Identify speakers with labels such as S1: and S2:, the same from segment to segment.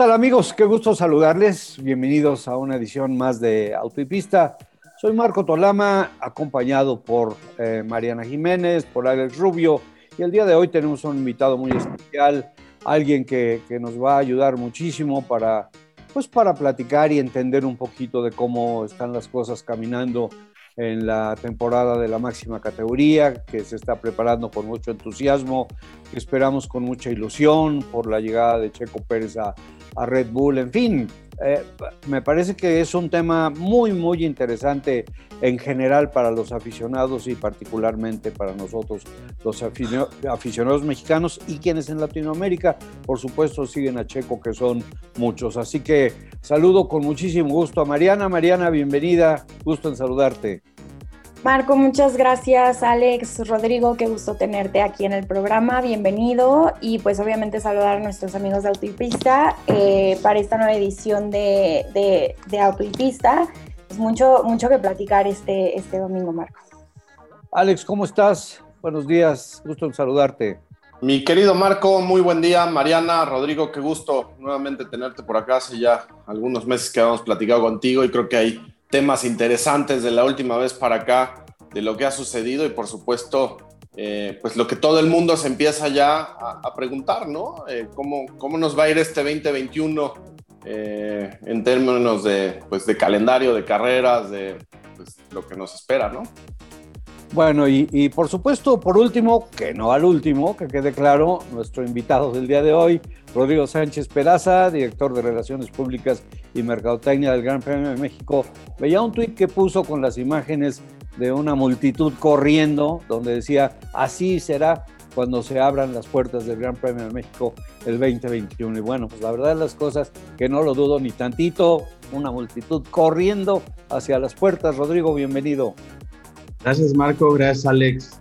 S1: tal amigos? Qué gusto saludarles. Bienvenidos a una edición más de Autopista. Soy Marco Tolama, acompañado por eh, Mariana Jiménez, por Alex Rubio, y el día de hoy tenemos un invitado muy especial, alguien que, que nos va a ayudar muchísimo para, pues para platicar y entender un poquito de cómo están las cosas caminando en la temporada de la máxima categoría, que se está preparando con mucho entusiasmo, que esperamos con mucha ilusión por la llegada de Checo Pérez a, a Red Bull, en fin, eh, me parece que es un tema muy, muy interesante en general para los aficionados y particularmente para nosotros, los aficionados mexicanos y quienes en Latinoamérica, por supuesto, siguen a Checo, que son muchos. Así que saludo con muchísimo gusto a Mariana. Mariana, bienvenida, gusto en saludarte.
S2: Marco, muchas gracias. Alex, Rodrigo, qué gusto tenerte aquí en el programa. Bienvenido. Y pues obviamente saludar a nuestros amigos de Autopista eh, para esta nueva edición de, de, de Es mucho, mucho que platicar este, este domingo, Marco.
S1: Alex, ¿cómo estás? Buenos días, gusto en saludarte.
S3: Mi querido Marco, muy buen día. Mariana, Rodrigo, qué gusto nuevamente tenerte por acá. Hace ya algunos meses que habíamos platicado contigo y creo que hay temas interesantes de la última vez para acá, de lo que ha sucedido y por supuesto, eh, pues lo que todo el mundo se empieza ya a, preguntar, ¿no? Eh, ¿cómo, ¿cómo, nos va a ir este 2021 eh, en términos de, pues, de calendario, de carreras, de pues, lo que nos espera, ¿no?
S1: Bueno, y, por supuesto, por último, que no al último, que quede claro, nuestro invitado del día de hoy, Rodrigo Sánchez Peraza, director de Relaciones Públicas y Mercadotecnia del Gran Premio de México, veía un tuit que puso con las imágenes de una multitud corriendo, donde decía, así será cuando se abran las puertas del Gran Premio de México el 2021. Y bueno, pues la verdad las cosas, que no lo dudo ni tantito, una multitud corriendo hacia las puertas. Rodrigo, bienvenido.
S4: Gracias Marco, gracias Alex.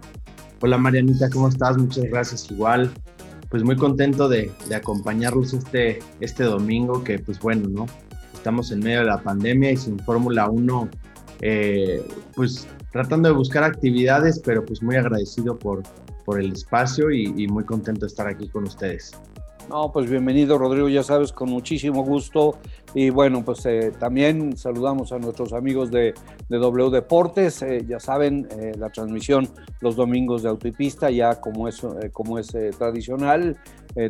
S4: Hola Marianita, ¿cómo estás? Muchas gracias igual. Pues muy contento de, acompañarlos este, este domingo, que pues bueno, ¿no? Estamos en medio de la pandemia y sin Fórmula 1, eh, pues tratando de buscar actividades, pero pues muy agradecido por, por el espacio y muy contento de estar aquí con ustedes.
S1: No, pues bienvenido Rodrigo, ya sabes, con muchísimo gusto. Y bueno, pues eh, también saludamos a nuestros amigos de, W Deportes. Eh, ya saben, eh, la transmisión los domingos de Autopista, ya como es, como es tradicional.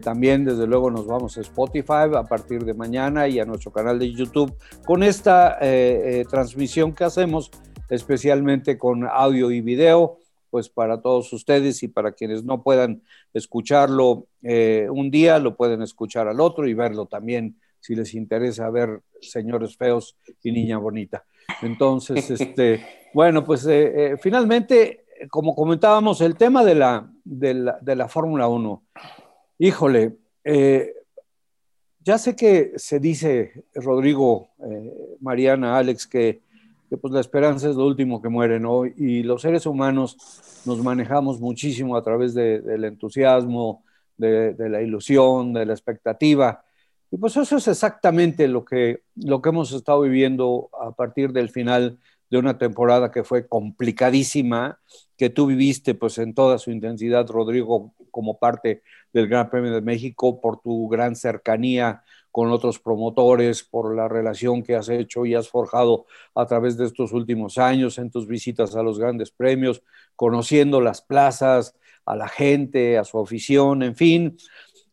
S1: también, desde luego, nos vamos a Spotify a partir de mañana y a nuestro canal de YouTube con esta transmisión que hacemos, especialmente con audio y video pues para todos ustedes y para quienes no puedan escucharlo eh, un día, lo pueden escuchar al otro y verlo también si les interesa ver señores feos y niña bonita. Entonces, este, bueno, pues eh, eh, finalmente, como comentábamos, el tema de la, de la, de la Fórmula 1, híjole, ya sé que se dice, Rodrigo, Mariana, Alex, que que pues la esperanza es lo último que muere, ¿no? Y los seres humanos nos manejamos muchísimo a través del entusiasmo, de, la ilusión, de la expectativa. Y pues eso es exactamente lo que, lo que hemos estado viviendo a partir del final de una temporada que fue complicadísima, que tú viviste pues en toda su intensidad, Rodrigo, como parte del Gran Premio de México, por tu gran cercanía con otros promotores, por la relación que has hecho y has forjado a través de estos últimos años en tus visitas a los grandes premios, conociendo las plazas, a la gente, a su afición, en fin.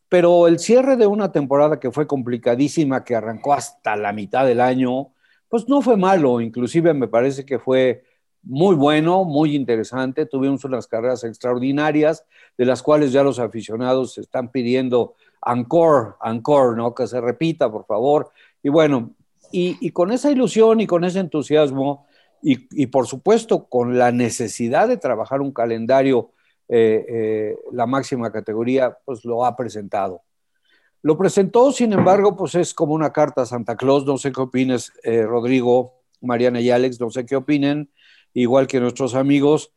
S1: Pero el cierre de una temporada que fue complicadísima, que arrancó hasta la mitad del año, pues no fue malo, inclusive me parece que fue muy bueno, muy interesante. Tuvimos unas carreras extraordinarias, de las cuales ya los aficionados están pidiendo encore, encore, ¿no? Que se repita, por favor. Y bueno, y, con esa ilusión y con ese entusiasmo, y, por supuesto con la necesidad de trabajar un calendario, eh, eh, la máxima categoría, pues lo ha presentado. Lo presentó, sin embargo, pues es como una carta a Santa Claus. No sé qué opines, eh, Rodrigo, Mariana y Alex, no sé qué opinen, igual que nuestros amigos.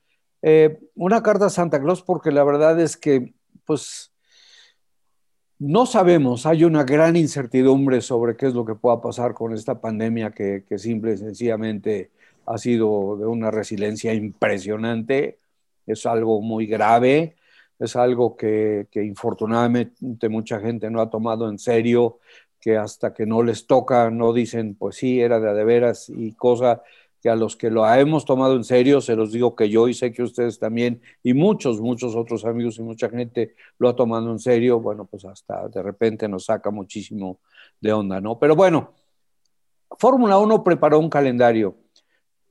S1: una carta a Santa Claus porque la verdad es que, pues, no sabemos, hay una gran incertidumbre sobre qué es lo que pueda pasar con esta pandemia que, simple y sencillamente ha sido de una resiliencia impresionante. Es algo muy grave, es algo que, infortunadamente mucha gente no ha tomado en serio, que hasta que no les toca no dicen, pues sí, era de, de veras y cosa que a los que lo hemos tomado en serio, se los digo que yo y sé que ustedes también, y muchos, muchos otros amigos y mucha gente lo ha tomado en serio, bueno, pues hasta de repente nos saca muchísimo de onda, ¿no? Pero bueno, Fórmula 1 preparó un calendario,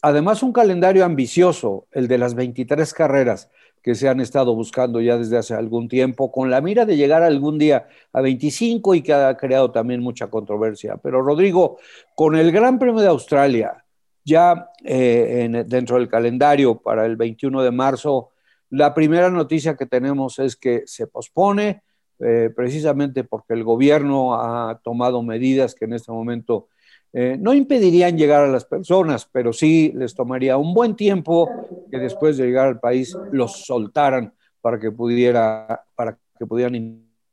S1: además un calendario ambicioso, el de las 23 carreras que se han estado buscando ya desde hace algún tiempo, con la mira de llegar algún día a 25 y que ha creado también mucha controversia. Pero Rodrigo, con el Gran Premio de Australia, ya eh, dentro del calendario para el 21 de marzo, la primera noticia que tenemos es que se pospone, eh, precisamente porque el gobierno ha tomado medidas que en este momento eh, no impedirían llegar a las personas, pero sí les tomaría un buen tiempo que después de llegar al país los soltaran para que, pudiera, para que pudieran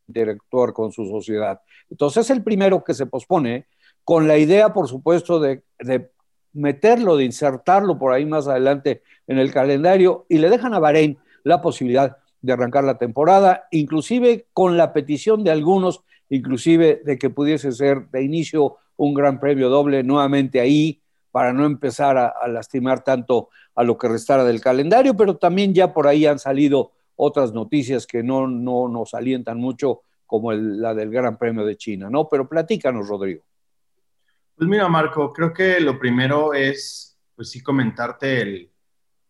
S1: interactuar con su sociedad. Entonces es el primero que se pospone, con la idea, por supuesto, de, de meterlo, de insertarlo por ahí más adelante en el calendario y le dejan a Bahrein la posibilidad de arrancar la temporada, inclusive con la petición de algunos, inclusive de que pudiese ser de inicio un gran premio doble nuevamente ahí para no empezar a, lastimar tanto a lo que restara del calendario, pero también ya por ahí han salido otras noticias que no, no nos alientan mucho, como la del Gran Premio de China, ¿no? Pero platícanos, Rodrigo.
S4: Pues mira, Marco, creo que lo primero es, pues sí, comentarte el,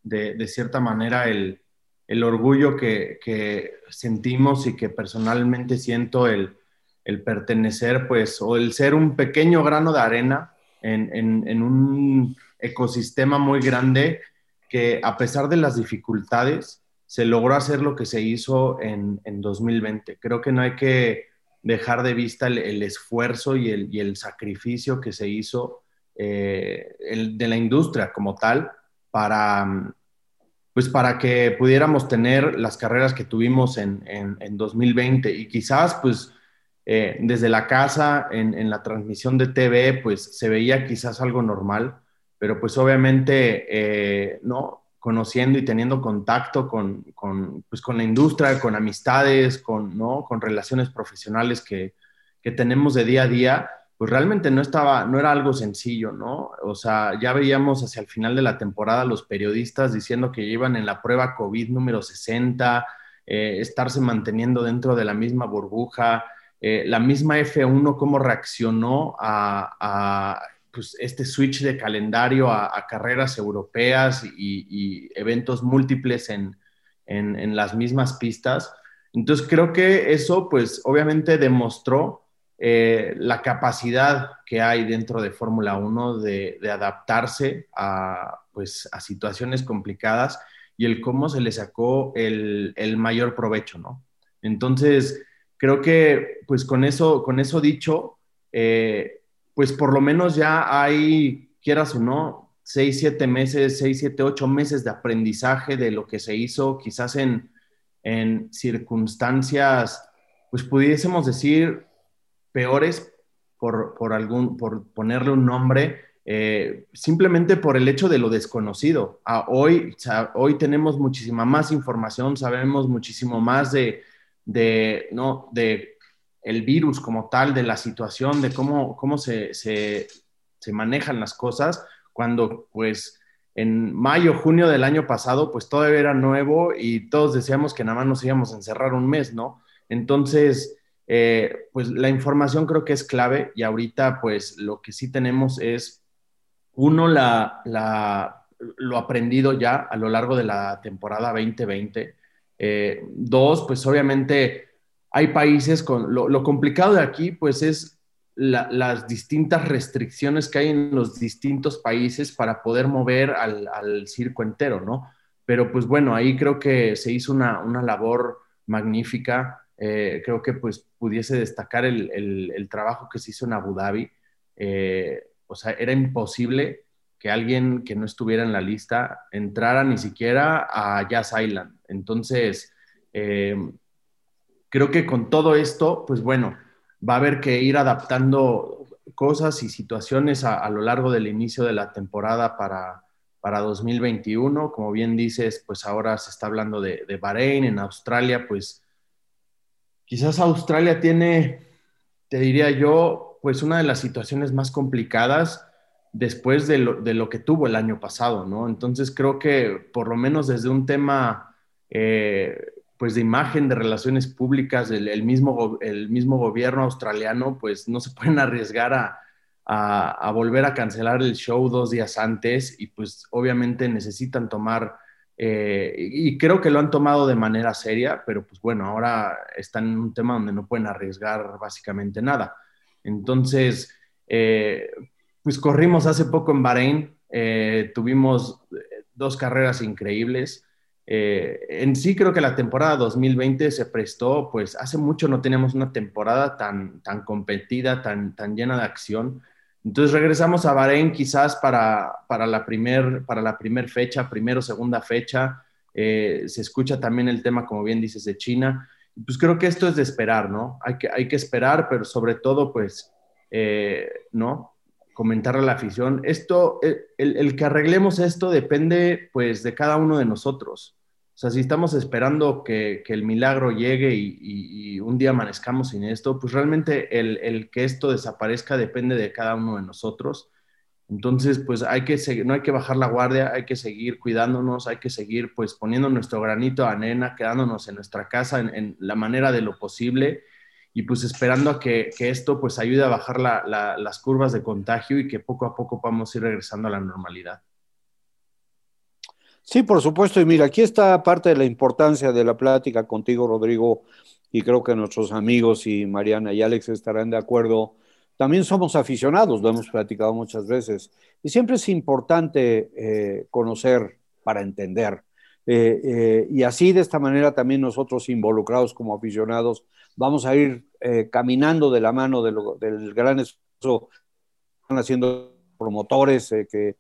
S4: de, cierta manera el, el orgullo que, que, sentimos y que personalmente siento el, el, pertenecer, pues, o el ser un pequeño grano de arena en, en, en un ecosistema muy grande que a pesar de las dificultades, se logró hacer lo que se hizo en, en 2020. Creo que no hay que dejar de vista el, esfuerzo y el, y el, sacrificio que se hizo eh, de la industria como tal para, pues para que pudiéramos tener las carreras que tuvimos en, en, en 2020 y quizás pues eh, desde la casa en, en, la transmisión de TV pues se veía quizás algo normal, pero pues obviamente eh, no, conociendo y teniendo contacto con, con, pues con la industria, con amistades, con, ¿no? con relaciones profesionales que, que, tenemos de día a día, pues realmente no, estaba, no era algo sencillo, ¿no? O sea, ya veíamos hacia el final de la temporada los periodistas diciendo que llevan en la prueba COVID número 60, eh, estarse manteniendo dentro de la misma burbuja, eh, la misma F1 cómo reaccionó a pues, este switch de calendario a, a carreras europeas y, y, eventos múltiples en, en, en, las mismas pistas. Entonces creo que eso pues obviamente demostró eh, la capacidad que hay dentro de Fórmula 1 de, de, adaptarse a, pues, a situaciones complicadas y el cómo se le sacó el, el mayor provecho, ¿no? Entonces, creo que pues con eso, con eso dicho, eh, pues por lo menos ya hay, quieras o no, seis, siete meses, seis, siete, ocho meses de aprendizaje de lo que se hizo, quizás en, en circunstancias, pues pudiésemos decir, peores, por, por, algún, por ponerle un nombre, eh, simplemente por el hecho de lo desconocido. Ah, hoy, hoy tenemos muchísima más información, sabemos muchísimo más de, de, ¿no? de el virus como tal, de la situación, de cómo, cómo se, se, manejan las cosas, cuando pues en mayo, junio del año pasado, pues todavía era nuevo y todos decíamos que nada más nos íbamos a encerrar un mes, ¿no? Entonces, eh, pues la información creo que es clave y ahorita pues lo que sí tenemos es, uno, la, la, lo aprendido ya a lo largo de la temporada 2020. Eh, dos, pues obviamente hay países con, lo, lo complicado de aquí, pues es la, las distintas restricciones que hay en los distintos países para poder mover al, al, circo entero, ¿no? Pero pues bueno, ahí creo que se hizo una, una labor magnífica. Eh, creo que pues pudiese destacar el, el, el, trabajo que se hizo en Abu Dhabi. Eh, o sea, era imposible que alguien que no estuviera en la lista entrara ni siquiera a Jazz Island. Entonces, eh, creo que con todo esto, pues bueno, va a haber que ir adaptando cosas y situaciones a, lo largo del inicio de la temporada para, para 2021. Como bien dices, pues ahora se está hablando de, de Bahrein, en Australia, pues quizás Australia tiene, te diría yo, pues una de las situaciones más complicadas después de lo, que tuvo el año pasado, ¿no? Entonces creo que por lo menos desde un tema eh, pues de imagen, de relaciones públicas, el, mismo, el mismo gobierno australiano, pues no se pueden arriesgar a, volver a cancelar el show dos días antes y pues obviamente necesitan tomar, eh, y creo que lo han tomado de manera seria, pero pues bueno, ahora están en un tema donde no pueden arriesgar básicamente nada. Entonces, eh, pues corrimos hace poco en Bahrein, eh, tuvimos dos carreras increíbles. Eh, en sí creo que la temporada 2020 se prestó, pues hace mucho no teníamos una temporada tan, tan competida, tan, tan llena de acción. Entonces regresamos a Bahrein quizás para, para la primer, para la primer fecha, primero, segunda fecha. se escucha también el tema, como bien dices, de China. Pues creo que esto es de esperar, ¿no? Hay que, hay que esperar, pero sobre todo, pues, eh, ¿no? Comentar a la afición. Esto, eh, el, que arreglemos esto depende pues de cada uno de nosotros. O sea, si estamos esperando que, el milagro llegue y, un día amanezcamos sin esto, pues realmente el, que esto desaparezca depende de cada uno de nosotros. Entonces, pues hay que no hay que bajar la guardia, hay que seguir cuidándonos, hay que seguir pues poniendo nuestro granito a nena, quedándonos en nuestra casa en la manera de lo posible y pues esperando a que, esto pues ayude a bajar las curvas de contagio y que poco a poco podamos ir regresando a la normalidad.
S1: Sí, por supuesto. Y mira, aquí está parte de la importancia de la plática contigo, Rodrigo, y creo que nuestros amigos y Mariana y Alex estarán de acuerdo. También somos aficionados, lo hemos platicado muchas veces, y siempre es importante eh, conocer para entender. Eh, eh, y así, de esta manera, también nosotros involucrados como aficionados, vamos a ir eh, caminando de la mano del gran esfuerzo que están haciendo promotores que,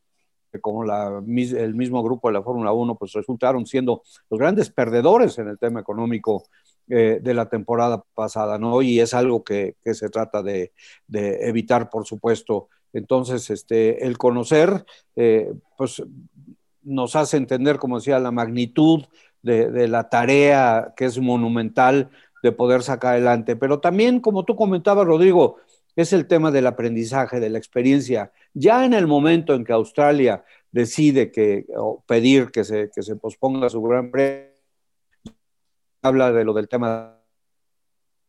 S1: como el mismo grupo de la Fórmula 1, pues resultaron siendo los grandes perdedores en el tema económico de la temporada pasada, ¿no? Y es algo que, se trata de, evitar, por supuesto. Entonces, este, el conocer, pues nos hace entender, como decía, la magnitud de, de, la tarea que es monumental de poder sacar adelante. Pero también, como tú comentabas, Rodrigo, es el tema del aprendizaje, de la experiencia. Ya en el momento en que Australia decide que, o pedir que se, que se posponga su gran premio, habla de lo del tema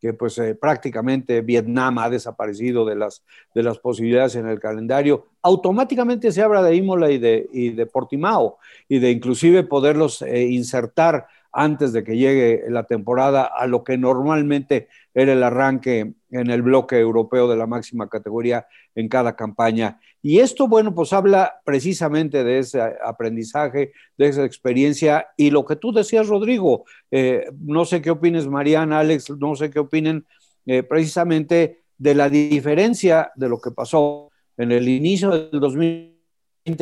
S1: que pues eh, prácticamente Vietnam ha desaparecido de las, de las posibilidades en el calendario, automáticamente se habla de Imola y de, y de Portimao y de inclusive poderlos eh, insertar antes de que llegue la temporada a lo que normalmente era el arranque en el bloque europeo de la máxima categoría en cada campaña. Y esto, bueno, pues habla precisamente de ese aprendizaje, de esa experiencia y lo que tú decías, Rodrigo, eh, no sé qué opines, Mariana, Alex, no sé qué opinen eh, precisamente de la diferencia de lo que pasó en el inicio del 2000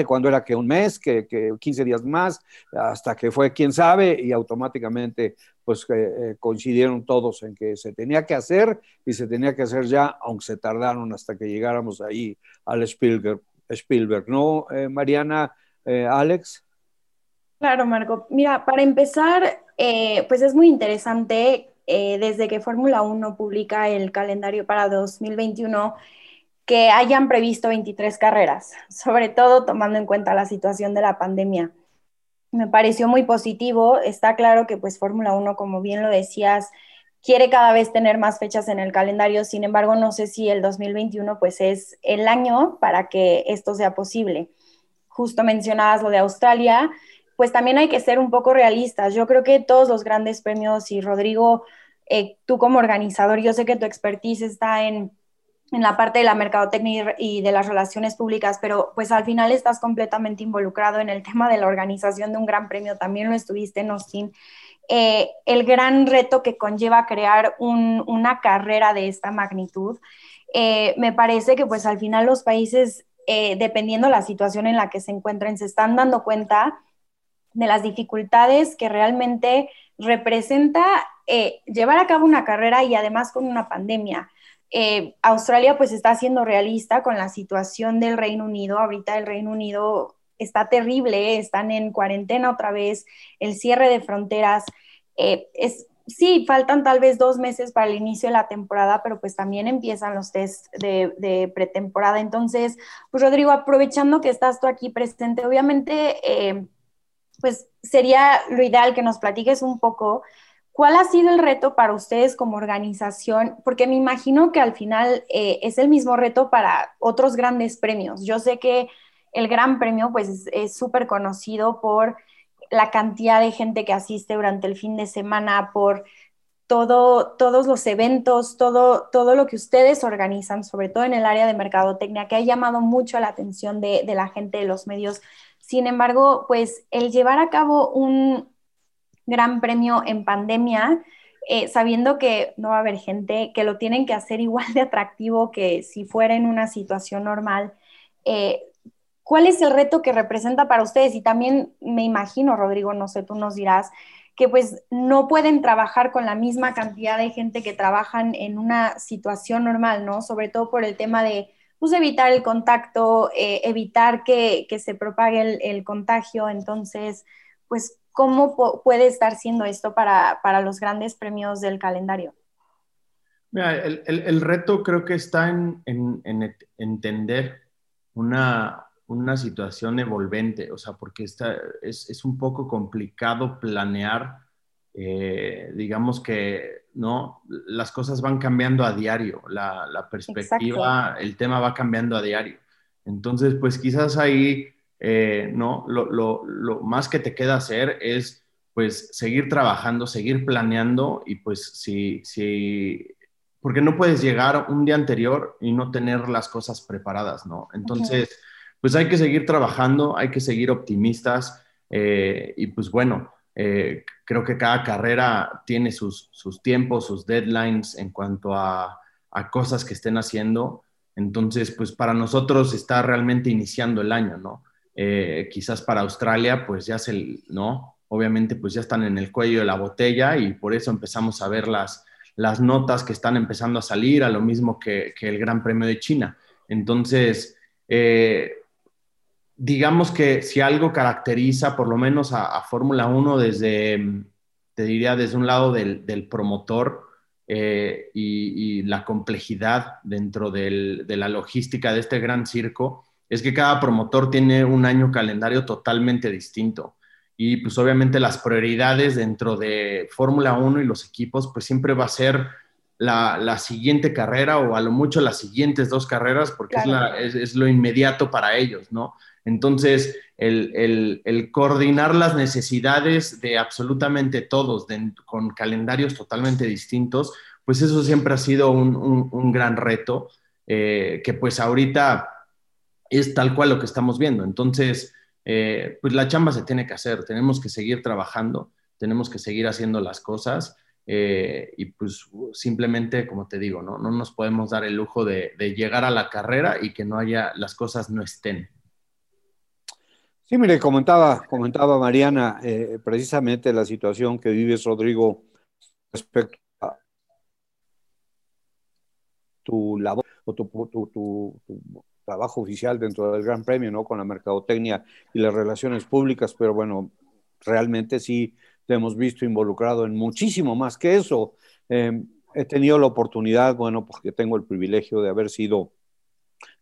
S1: cuando era que un mes, que, que 15 días más, hasta que fue quién sabe y automáticamente pues eh, coincidieron todos en que se tenía que hacer y se tenía que hacer ya, aunque se tardaron hasta que llegáramos ahí al Spielberg, Spielberg ¿no, eh, Mariana, eh, Alex?
S2: Claro, Marco. Mira, para empezar, pues es muy interesante desde que Fórmula 1 publica el calendario para 2021 que hayan previsto 23 carreras, sobre todo tomando en cuenta la situación de la pandemia. Me pareció muy positivo. Está claro que pues Fórmula 1, como bien lo decías, quiere cada vez tener más fechas en el calendario. Sin embargo, no sé si el 2021 pues es el año para que esto sea posible. Justo mencionabas lo de Australia, pues también hay que ser un poco realistas. Yo creo que todos los grandes premios y Rodrigo, eh, tú como organizador, yo sé que tu expertise está en en la parte de la mercadotecnia y de las relaciones públicas, pero pues al final estás completamente involucrado en el tema de la organización de un gran premio, también lo estuviste en Austin. Eh, el gran reto que conlleva crear una carrera de esta magnitud, eh, me parece que pues al final los países, eh, dependiendo la situación en la que se encuentren, se están dando cuenta de las dificultades que realmente representa llevar a cabo una carrera y además con una pandemia. Eh, Australia pues está siendo realista con la situación del Reino Unido. Ahorita el Reino Unido está terrible, están en cuarentena otra vez, el cierre de fronteras. Eh, es, sí, faltan tal vez dos meses para el inicio de la temporada, pero pues también empiezan los test de, pretemporada. Entonces, pues Rodrigo, aprovechando que estás tú aquí presente, obviamente, eh, pues sería lo ideal que nos platiques un poco ¿Cuál ha sido el reto para ustedes como organización? Porque me imagino que al final eh, es el mismo reto para otros grandes premios. Yo sé que el Gran Premio pues es súper conocido por la cantidad de gente que asiste durante el fin de semana, por todo, todos los eventos, todo, todo lo que ustedes organizan, sobre todo en el área de mercadotecnia, que ha llamado mucho la atención de, de la gente de los medios. Sin embargo, pues el llevar a cabo un, gran premio en pandemia, eh, sabiendo que no va a haber gente, que lo tienen que hacer igual de atractivo que si fuera en una situación normal. Eh, ¿Cuál es el reto que representa para ustedes? Y también me imagino, Rodrigo, no sé, tú nos dirás, que pues no pueden trabajar con la misma cantidad de gente que trabajan en una situación normal, ¿no? Sobre todo por el tema de pues, evitar el contacto, eh, evitar que, se propague el, el, contagio. Entonces, pues, ¿Cómo puede estar siendo esto para, los grandes premios del calendario?
S4: Mira, el, reto creo que está en, entender una, situación evolvente, o sea, porque está, es, un poco complicado planear, eh, digamos que, ¿no? Las cosas van cambiando a diario, la, perspectiva, el tema va cambiando a diario. Entonces, pues quizás ahí eh, ¿no? Lo, más que te queda hacer es pues seguir trabajando, seguir planeando y pues si, si, porque no puedes llegar un día anterior y no tener las cosas preparadas, ¿no? Entonces, pues hay que seguir trabajando, hay que seguir optimistas eh, y pues bueno, eh, creo que cada carrera tiene sus, tiempos, sus deadlines en cuanto a, a, cosas que estén haciendo. Entonces, pues para nosotros está realmente iniciando el año, ¿no? Eh, quizás para Australia, pues ya se, ¿no? Obviamente, pues ya están en el cuello de la botella y por eso empezamos a ver las, las notas que están empezando a salir, a lo mismo que, el Gran Premio de China. Entonces, eh, digamos que si algo caracteriza por lo menos a, Fórmula 1 desde, te diría, desde un lado del, promotor eh, y, la complejidad dentro de la logística de este gran circo, es que cada promotor tiene un año calendario totalmente distinto. Y pues obviamente las prioridades dentro de Fórmula 1 y los equipos, pues siempre va a ser la, siguiente carrera o a lo mucho las siguientes dos carreras, porque es, lo inmediato para ellos, ¿no? Entonces, el, coordinar las necesidades de absolutamente todos con calendarios totalmente distintos, pues eso siempre ha sido un, gran reto, eh, que pues ahorita es tal cual lo que estamos viendo. Entonces, eh, pues la chamba se tiene que hacer, tenemos que seguir trabajando, tenemos que seguir haciendo las cosas eh, y pues simplemente, como te digo, ¿no? no nos podemos dar el lujo de, llegar a la carrera y que no haya, las cosas no estén.
S1: Sí, mire, comentaba, comentaba Mariana eh, precisamente la situación que vives, Rodrigo, respecto a tu labor o tu, tu trabajo oficial dentro del Gran Premio, ¿no? Con la mercadotecnia y las relaciones públicas, pero bueno, realmente sí te hemos visto involucrado en muchísimo más que eso. Em, he tenido la oportunidad, bueno, porque tengo el privilegio de haber sido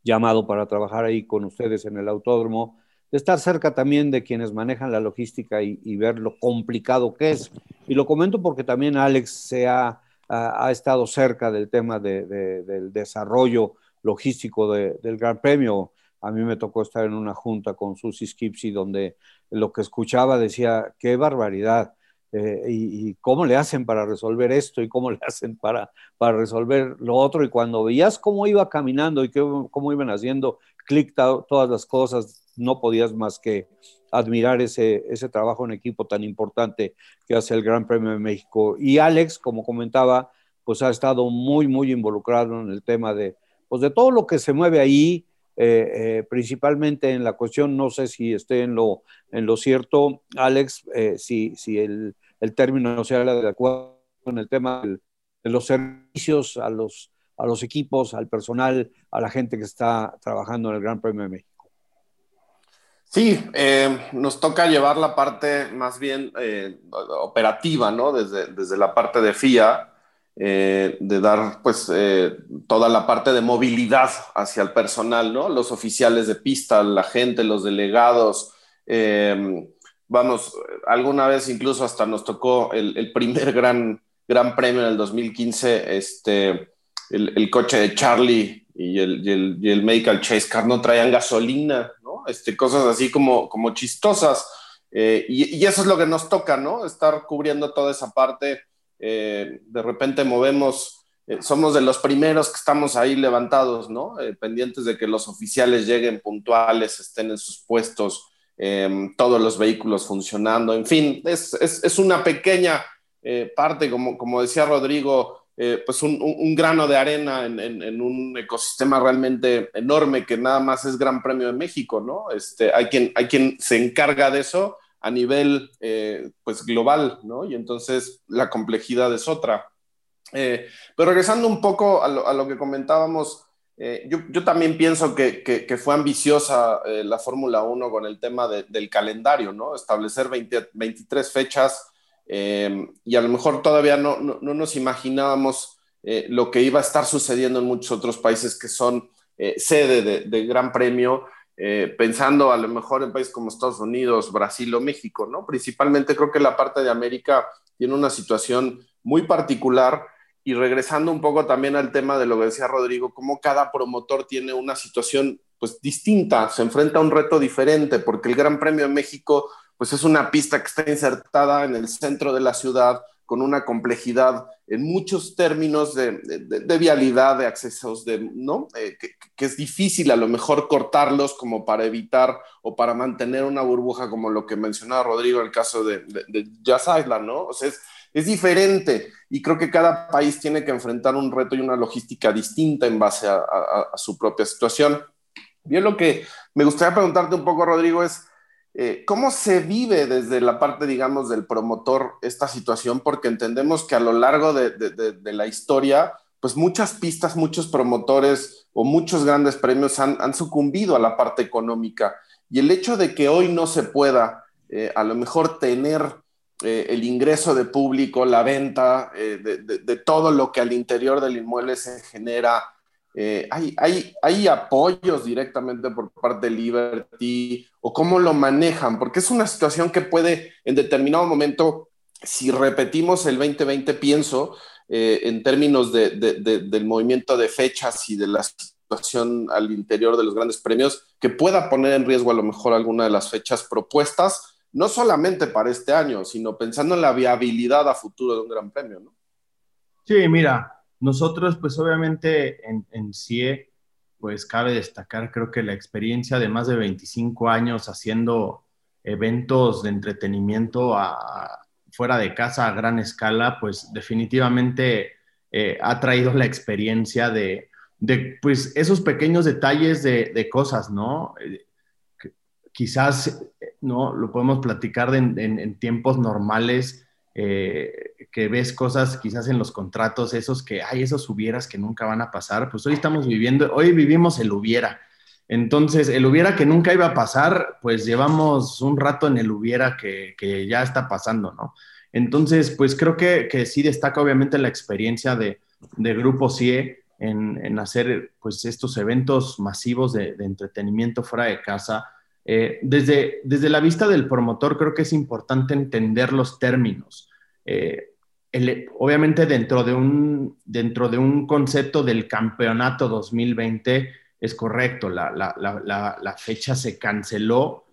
S1: llamado para trabajar ahí con ustedes en el autódromo, de estar cerca también de quienes manejan la logística y, ver lo complicado que es. Y lo comento porque también Alex se ha, ha, estado cerca del tema de, del desarrollo logístico del Gran Premio. A mí me tocó estar en una junta con Susi Skipsy donde lo que escuchaba decía, qué barbaridad. Eh, y, cómo le hacen para resolver esto y cómo le hacen para, para resolver lo otro. Y cuando veías cómo iba caminando y cómo iban haciendo clic todas las cosas, no podías más que admirar ese, ese trabajo en equipo tan importante que hace el Gran Premio de México. Y Alex, como comentaba, pues ha estado muy, muy involucrado en el tema de, pues de todo lo que se mueve ahí, eh, eh, principalmente en la cuestión, no sé si esté en lo, en lo cierto, Alex, eh, si, si el, el, término sea de acuerdo con el tema de los servicios a los, a los equipos, al personal, a la gente que está trabajando en el Gran Premio de México.
S3: Sí, nos toca llevar la parte más bien operativa, ¿no? Desde, desde la parte de FIA, eh, de dar pues toda la parte de movilidad hacia el personal, ¿no? Los oficiales de pista, la gente, los delegados. vamos, alguna vez incluso hasta nos tocó el, primer gran, gran premio en el 2015, este, el, coche de Charlie y el, y el, y el Medical Chase Car no traían gasolina este, cosas así como, como chistosas. Eh, y, eso es lo que nos toca, ¿no? Estar cubriendo toda esa parte. Eh, de repente movemos, eh, somos de los primeros que estamos ahí levantados, ¿no? pendientes de que los oficiales lleguen puntuales, estén en sus puestos, em, todos los vehículos funcionando, en fin, es, es, una pequeña parte, como, como decía Rodrigo, eh, pues un, grano de arena en, un ecosistema realmente enorme que nada más es Gran Premio de México, ¿no? Este, hay, quien, hay quien se encarga de eso a nivel eh, pues global, ¿no? Y entonces la complejidad es otra. Eh, pero regresando un poco a lo, que comentábamos, yo, también pienso que, fue ambiciosa la Fórmula 1 con el tema del calendario, ¿no? Establecer 23 fechas eh, y a lo mejor todavía no, no, nos imaginábamos eh, lo que iba a estar sucediendo en muchos otros países que son eh, sede de, Gran Premio, pensando a lo mejor en países como Estados Unidos, Brasil o México, ¿no? Principalmente creo que la parte de América tiene una situación muy particular y regresando un poco también al tema de lo que decía Rodrigo, cómo cada promotor tiene una situación pues distinta, se enfrenta a un reto diferente, porque el Gran Premio de México pues es una pista que está insertada en el centro de la ciudad con una complejidad en muchos términos de, vialidad, de accesos, de, ¿no? Eh, que, es difícil a lo mejor cortarlos como para evitar o para mantener una burbuja como lo que mencionaba Rodrigo en el caso de, de, Jazz Island, ¿no? O sea, es, es diferente y creo que cada país tiene que enfrentar un reto y una logística distinta en base a, a su propia situación. Bien, lo que me gustaría preguntarte un poco, Rodrigo, es eh, ¿Cómo se vive desde la parte, digamos, del promotor esta situación? Porque entendemos que a lo largo de, la historia, pues muchas pistas, muchos promotores o muchos grandes premios han, sucumbido a la parte económica. Y el hecho de que hoy no se pueda eh, a lo mejor tener eh, el ingreso de público, la venta de, todo lo que al interior del inmueble se genera, eh, hay, hay, hay, apoyos directamente por parte de Liberty o cómo lo manejan, porque es una situación que puede en determinado momento, si repetimos el 2020, pienso eh, en términos de, del movimiento de fechas y de la situación al interior de los grandes premios, que pueda poner en riesgo a lo mejor alguna de las fechas propuestas, no solamente para este año, sino pensando en la viabilidad a futuro de un gran premio. ¿no?
S4: Sí, mira, nosotros, pues obviamente en, en CIE, pues cabe destacar, creo que la experiencia de más de 25 años haciendo eventos de entretenimiento fuera de casa a gran escala, pues definitivamente eh, ha traído la experiencia de, pues esos pequeños detalles de, cosas, ¿no? Eh, quizás, ¿no? Lo podemos platicar en, tiempos normales, eh, que ves cosas quizás en los contratos, esos que hay, esos hubieras que nunca van a pasar, pues hoy estamos viviendo, hoy vivimos el hubiera. Entonces, el hubiera que nunca iba a pasar, pues llevamos un rato en el hubiera que, que ya está pasando, ¿no? Entonces, pues creo que, que sí destaca obviamente la experiencia de, de Grupo CIE en, en, hacer pues estos eventos masivos de, de entretenimiento fuera de casa. Eh, desde, desde la vista del promotor, creo que es importante entender los términos. Eh, obviamente dentro de, un, dentro de un concepto del campeonato 2020 es correcto, la, fecha se canceló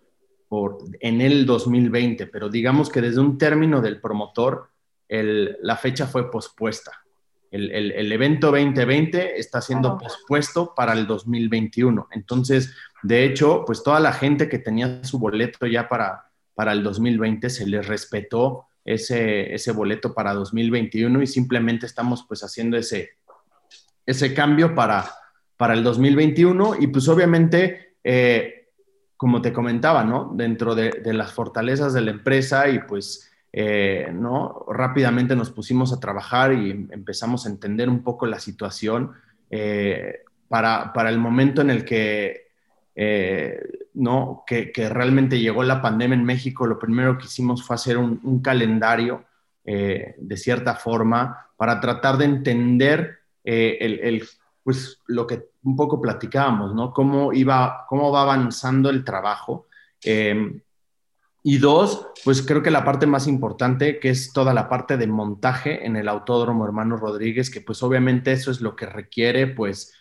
S4: por, en el 2020, pero digamos que desde un término del promotor, la fecha fue pospuesta. El, evento 2020 está siendo pospuesto para el 2021. Entonces, de hecho, pues toda la gente que tenía su boleto ya para, para el 2020 se les respetó ese, ese boleto para 2021 y simplemente estamos pues haciendo ese, ese cambio para, para el 2021 y pues obviamente, eh, como te comentaba, ¿no? Dentro de, las fortalezas de la empresa y pues, eh, ¿no? Rápidamente nos pusimos a trabajar y empezamos a entender un poco la situación eh, para, para, el momento en el que ¿no? Que, realmente llegó la pandemia en México, lo primero que hicimos fue hacer un, calendario eh, de cierta forma para tratar de entender eh, el, pues, lo que un poco platicábamos, ¿no? Cómo, iba, cómo va avanzando el trabajo. Eh, y dos, pues creo que la parte más importante, que es toda la parte de montaje en el Autódromo Hermano Rodríguez, que pues obviamente eso es lo que requiere, pues,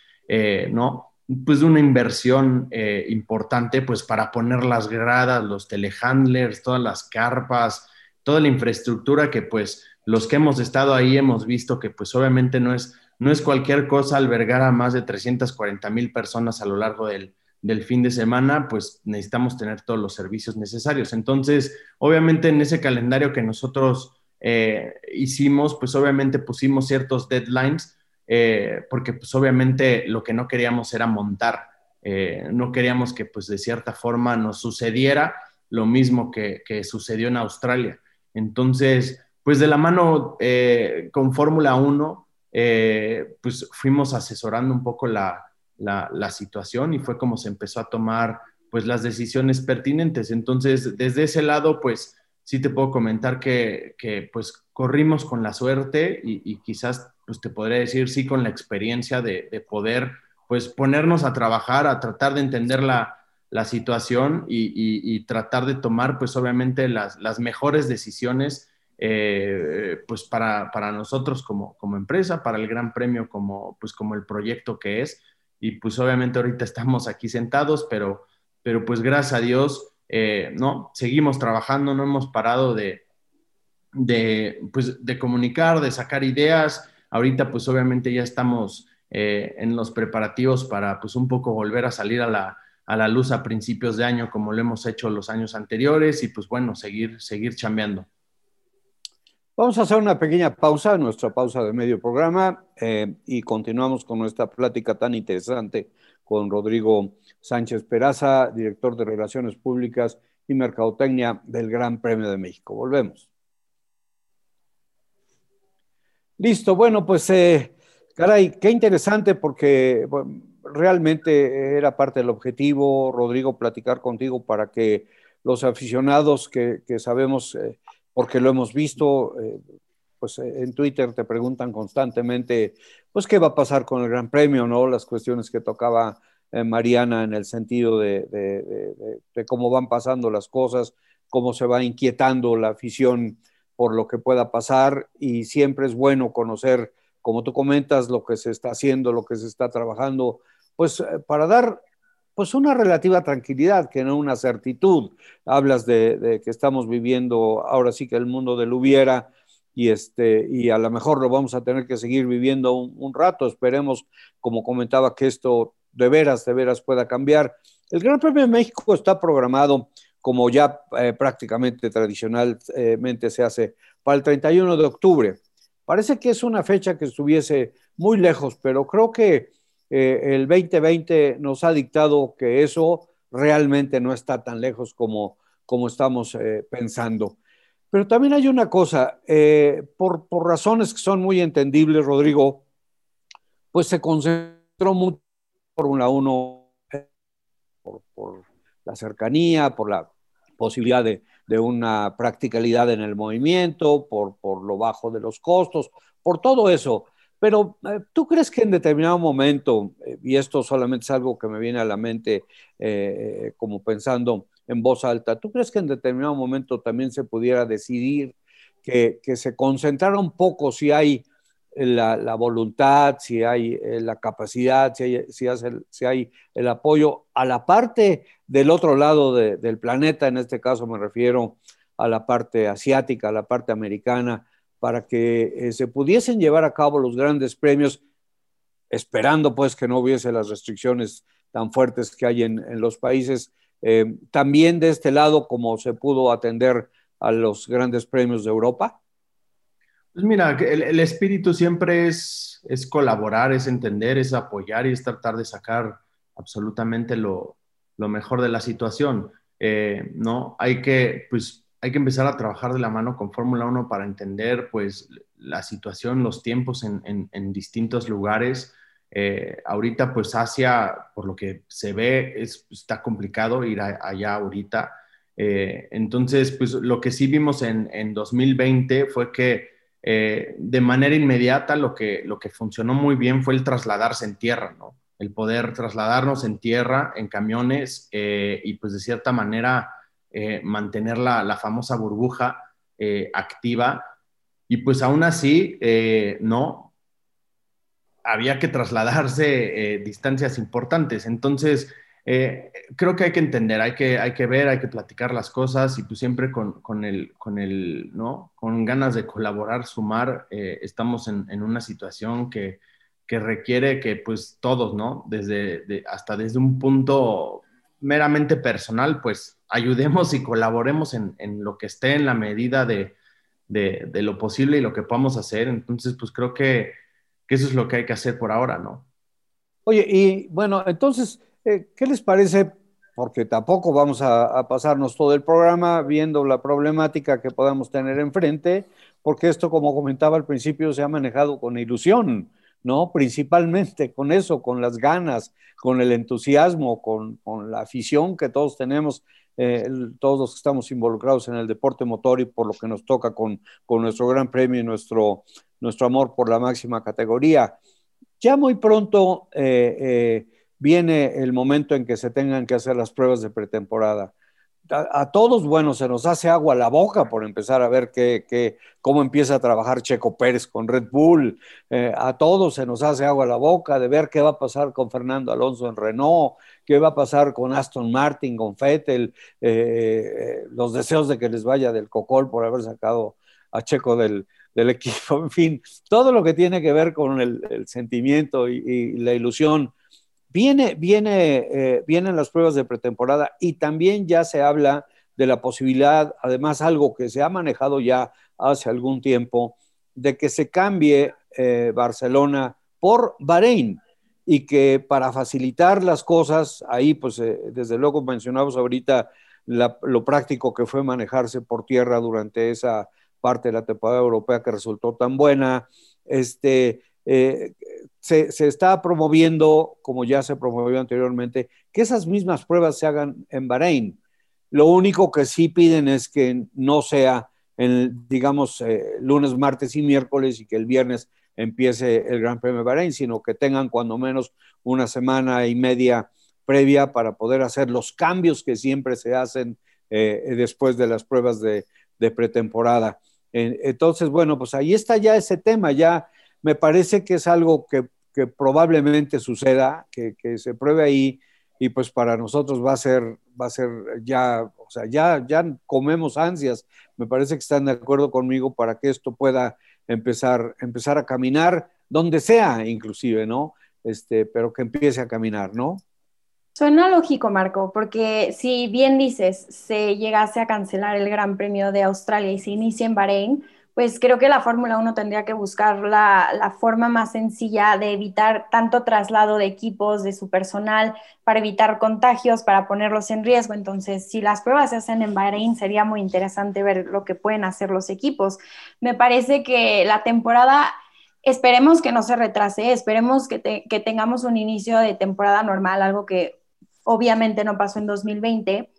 S4: ¿no? pues una inversión eh, importante pues para poner las gradas, los telehandlers, todas las carpas, toda la infraestructura que pues los que hemos estado ahí hemos visto que pues obviamente no es, no es cualquier cosa albergar a más de 340 mil personas a lo largo del, fin de semana, pues necesitamos tener todos los servicios necesarios. Entonces, obviamente en ese calendario que nosotros eh, hicimos, pues obviamente pusimos ciertos deadlines eh, porque pues obviamente lo que no queríamos era montar, eh, no queríamos que pues de cierta forma nos sucediera lo mismo que, sucedió en Australia. Entonces, pues de la mano con Fórmula 1, pues fuimos asesorando un poco la, situación y fue como se empezó a tomar pues las decisiones pertinentes. Entonces, desde ese lado, pues sí te puedo comentar que, pues corrimos con la suerte y, quizás pues te podría decir, sí, con la experiencia de, poder, pues ponernos a trabajar, a tratar de entender la, situación y, tratar de tomar, pues obviamente, las, mejores decisiones, eh, pues para, nosotros como, como, empresa, para el Gran Premio como, pues como el proyecto que es. Y pues obviamente ahorita estamos aquí sentados, pero, pero pues gracias a Dios, eh, ¿no? Seguimos trabajando, no hemos parado de, de, pues, de comunicar, de sacar ideas, Ahorita pues obviamente ya estamos eh, en los preparativos para pues un poco volver a salir a la, a la luz a principios de año como lo hemos hecho los años anteriores y pues bueno, seguir, seguir chambeando.
S1: Vamos a hacer una pequeña pausa, nuestra pausa de medio programa, eh, y continuamos con nuestra plática tan interesante con Rodrigo Sánchez Peraza, director de Relaciones Públicas y Mercadotecnia del Gran Premio de México. Volvemos. Listo, bueno, pues eh, caray, qué interesante porque realmente era parte del objetivo, Rodrigo, platicar contigo para que los aficionados que, sabemos, eh, porque lo hemos visto, eh, pues en Twitter te preguntan constantemente, pues qué va a pasar con el Gran Premio, ¿no? Las cuestiones que tocaba Mariana en el sentido de, cómo van pasando las cosas, cómo se va inquietando la afición por lo que pueda pasar y siempre es bueno conocer, como tú comentas, lo que se está haciendo, lo que se está trabajando, pues eh, para dar pues una relativa tranquilidad, que no una certitud. Hablas de, que estamos viviendo ahora sí que el mundo del hubiera y, este, y a lo mejor lo vamos a tener que seguir viviendo un, rato. Esperemos, como comentaba, que esto de veras, de veras pueda cambiar. El Gran Premio de México está programado como ya eh, prácticamente tradicionalmente se hace, para el 31 de octubre. Parece que es una fecha que estuviese muy lejos, pero creo que eh, el 2020 nos ha dictado que eso realmente no está tan lejos como, como estamos eh, pensando. Pero también hay una cosa, por, por, razones que son muy entendibles, Rodrigo, pues se concentró mucho Fórmula 1 por, por la cercanía, por la posibilidad de, una practicalidad en el movimiento, por, lo bajo de los costos, por todo eso. Pero eh, ¿tú crees que en determinado momento, eh, y esto solamente es algo que me viene a la mente eh, como pensando en voz alta, ¿tú crees que en determinado momento también se pudiera decidir que, que se concentrara un poco si hay la, voluntad, si hay la capacidad, si hay, si, hay, el apoyo a la parte del otro lado del planeta, en este caso me refiero a la parte asiática, a la parte americana, para que eh, se pudiesen llevar a cabo los grandes premios, esperando pues que no hubiese las restricciones tan fuertes que hay en, los países. Eh, también de este lado, como se pudo atender a los grandes premios de Europa.
S4: Pues mira, el, espíritu siempre es, es, colaborar, es entender, es apoyar y es tratar de sacar absolutamente lo, lo mejor de la situación. Eh, ¿no? Hay que, pues, hay que empezar a trabajar de la mano con Fórmula 1 para entender pues, la situación, los tiempos en, en, distintos lugares. Eh, ahorita pues Asia, por lo que se ve, es, está complicado ir allá ahorita. Eh, entonces, pues lo que sí vimos en, en 2020 fue que eh, de manera inmediata lo que, lo que funcionó muy bien fue el trasladarse en tierra, ¿no? El poder trasladarnos en tierra, en camiones y pues de cierta manera mantener la, la, famosa burbuja activa. Y pues aún así, no, había que trasladarse eh, distancias importantes. Entonces, eh, creo que hay que entender, hay que, hay que ver, hay que platicar las cosas y pues siempre con, con el, con el, ¿no? Con ganas de colaborar, sumar, eh, estamos en, en, una situación que, que, requiere que pues todos, ¿no? Desde, hasta desde un punto meramente personal, pues ayudemos y colaboremos en, en lo que esté en la medida de, de, lo posible y lo que podamos hacer. Entonces, pues creo que que eso es lo que hay que hacer por ahora, ¿no?
S1: Oye, y bueno, entonces, eh, ¿qué les parece? Porque tampoco vamos a, pasarnos todo el programa viendo la problemática que podamos tener enfrente, porque esto, como comentaba al principio, se ha manejado con ilusión, ¿no? Principalmente con eso, con las ganas, con el entusiasmo, con, la afición que todos tenemos, eh, todos los que estamos involucrados en el deporte motor y por lo que nos toca con, con nuestro gran premio y nuestro, nuestro amor por la máxima categoría. Ya muy pronto eh, eh, viene el momento en que se tengan que hacer las pruebas de pretemporada. A, todos, bueno, se nos hace agua a la boca por empezar a ver qué, cómo empieza a trabajar Checo Pérez con Red Bull. Eh, a todos se nos hace agua a la boca de ver qué va a pasar con Fernando Alonso en Renault, qué va a pasar con Aston Martin, con Fettel, los deseos de que les vaya del cocol por haber sacado a Checo del, del equipo, en fin, todo lo que tiene que ver con el, sentimiento y, la ilusión. Viene, eh, vienen las pruebas de pretemporada y también ya se habla de la posibilidad, además algo que se ha manejado ya hace algún tiempo, de que se cambie eh, Barcelona por Bahrein y que para facilitar las cosas, ahí pues eh, desde luego mencionamos ahorita lo práctico que fue manejarse por tierra durante esa parte de la temporada europea que resultó tan buena. Este, se, está promoviendo, como ya se promovió anteriormente, que esas mismas pruebas se hagan en Bahrein. Lo único que sí piden es que no sea, en, digamos, eh, lunes, martes y miércoles y que el viernes empiece el Gran Premio de Bahrein, sino que tengan cuando menos una semana y media previa para poder hacer los cambios que siempre se hacen eh, después de las pruebas de, de pretemporada. Entonces, bueno, pues ahí está ya ese tema, ya me parece que es algo que, probablemente suceda, que, se pruebe ahí y pues para nosotros va a ser, va a ser ya, o sea, ya, ya comemos ansias, me parece que están de acuerdo conmigo para que esto pueda empezar, empezar a caminar donde sea inclusive, ¿no? Este, pero que empiece a caminar, ¿no?
S2: Suena lógico, Marco, porque si bien dices, se llegase a cancelar el Gran Premio de Australia y se inicia en Bahrein, pues creo que la Fórmula 1 tendría que buscar la, forma más sencilla de evitar tanto traslado de equipos, de su personal, para evitar contagios, para ponerlos en riesgo. Entonces, si las pruebas se hacen en Bahrein, sería muy interesante ver lo que pueden hacer los equipos. Me parece que la temporada esperemos que no se retrase, esperemos que, que, tengamos un inicio de temporada normal, algo que obviamente no pasó en 2020,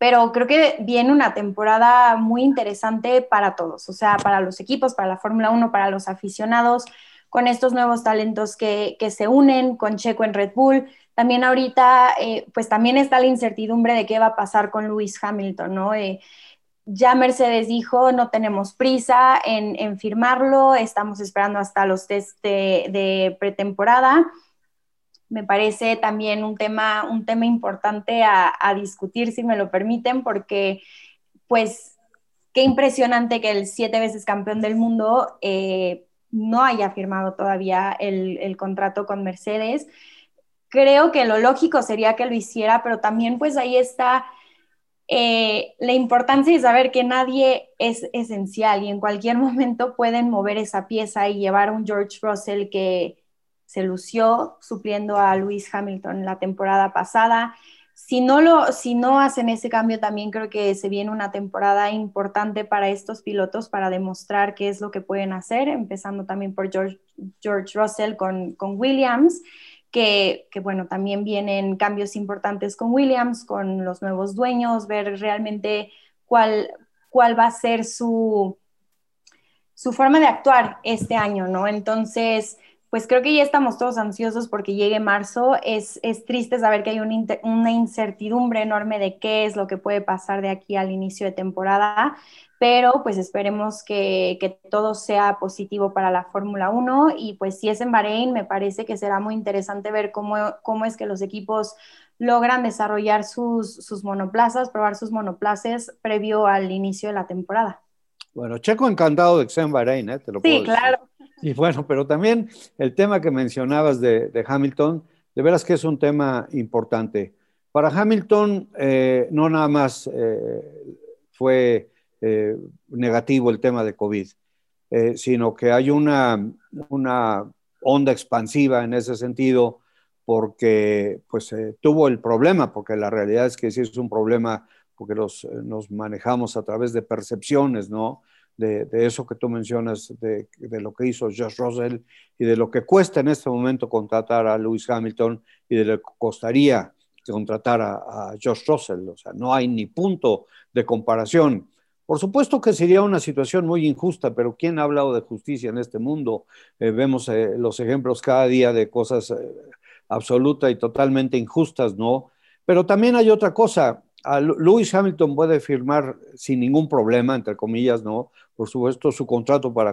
S2: pero creo que viene una temporada muy interesante para todos, o sea, para los equipos, para la Fórmula 1, para los aficionados, con estos nuevos talentos que, se unen, con Checo en Red Bull. También ahorita, eh, pues también está la incertidumbre de qué va a pasar con Lewis Hamilton, ¿no? Eh, ya Mercedes dijo, no tenemos prisa en, firmarlo, estamos esperando hasta los test de pretemporada me parece también un tema, un tema importante a, discutir, si me lo permiten, porque pues qué impresionante que el siete veces campeón del mundo eh, no haya firmado todavía el, contrato con Mercedes. Creo que lo lógico sería que lo hiciera, pero también pues ahí está eh, la importancia de saber que nadie es esencial y en cualquier momento pueden mover esa pieza y llevar un George Russell que, se lució supliendo a Lewis Hamilton la temporada pasada. si no, lo, si no hacen ese cambio, también creo que se viene una temporada importante para estos pilotos para demostrar qué es lo que pueden hacer, empezando también por George, George Russell con, con Williams. Que, que, bueno, también vienen cambios importantes con Williams, con los nuevos dueños, ver realmente cuál, cuál va a ser su, su forma de actuar este año, ¿no? Entonces, pues creo que ya estamos todos ansiosos porque llegue marzo. Es, es triste saber que hay una incertidumbre enorme de qué es lo que puede pasar de aquí al inicio de temporada, pero pues esperemos que, que todo sea positivo para la Fórmula 1 y pues si es en Bahrein, me parece que será muy interesante ver cómo, cómo es que los equipos logran desarrollar sus, sus monoplazas, probar sus monoplazas previo al inicio de la temporada.
S1: Bueno, Checo encantado de que sea en Bahrein, ¿eh? Te lo
S2: sí, claro.
S1: Y bueno, pero también el tema que mencionabas de, Hamilton, de veras que es un tema importante. Para Hamilton, eh, no nada más eh, fue eh, negativo el tema de COVID, sino que hay una, una, onda expansiva en ese sentido porque pues tuvo el problema, porque la realidad es que sí es un problema porque los, nos manejamos a través de percepciones, ¿no? de, eso que tú mencionas, de, lo que hizo Josh Russell y de lo que cuesta en este momento contratar a Lewis Hamilton y de lo que costaría contratar a, a Josh Russell. O sea, no hay ni punto de comparación. Por supuesto que sería una situación muy injusta, pero ¿quién ha hablado de justicia en este mundo? Eh, vemos eh, los ejemplos cada día de cosas eh, absolutas y totalmente injustas, ¿no? Pero también hay otra cosa. A Lewis Hamilton puede firmar sin ningún problema, entre comillas, ¿no? por supuesto, su contrato para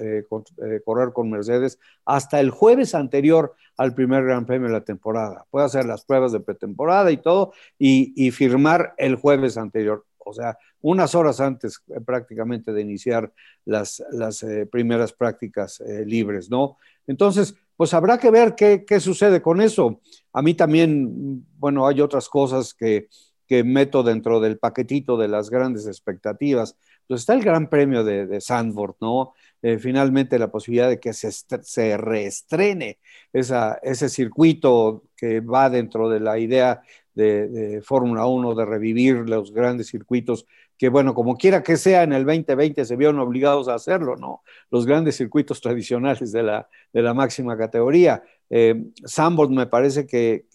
S1: eh, eh, correr con Mercedes hasta el jueves anterior al primer Gran Premio de la temporada. Puede hacer las pruebas de pretemporada y todo y, firmar el jueves anterior. O sea, unas horas antes eh, prácticamente de iniciar las, primeras prácticas libres, ¿no? Entonces, pues habrá que ver qué, qué, sucede con eso. A mí también, bueno, hay otras cosas que, que meto dentro del paquetito de las grandes expectativas. Pues está el Gran Premio de, de Sandford, ¿no? Eh, finalmente la posibilidad de que se, reestrene ese circuito que va dentro de la idea de, Fórmula 1, de revivir los grandes circuitos, que bueno, como quiera que sea, en el 2020 se vieron obligados a hacerlo, ¿no? Los grandes circuitos tradicionales de la, máxima categoría. Eh, me parece que,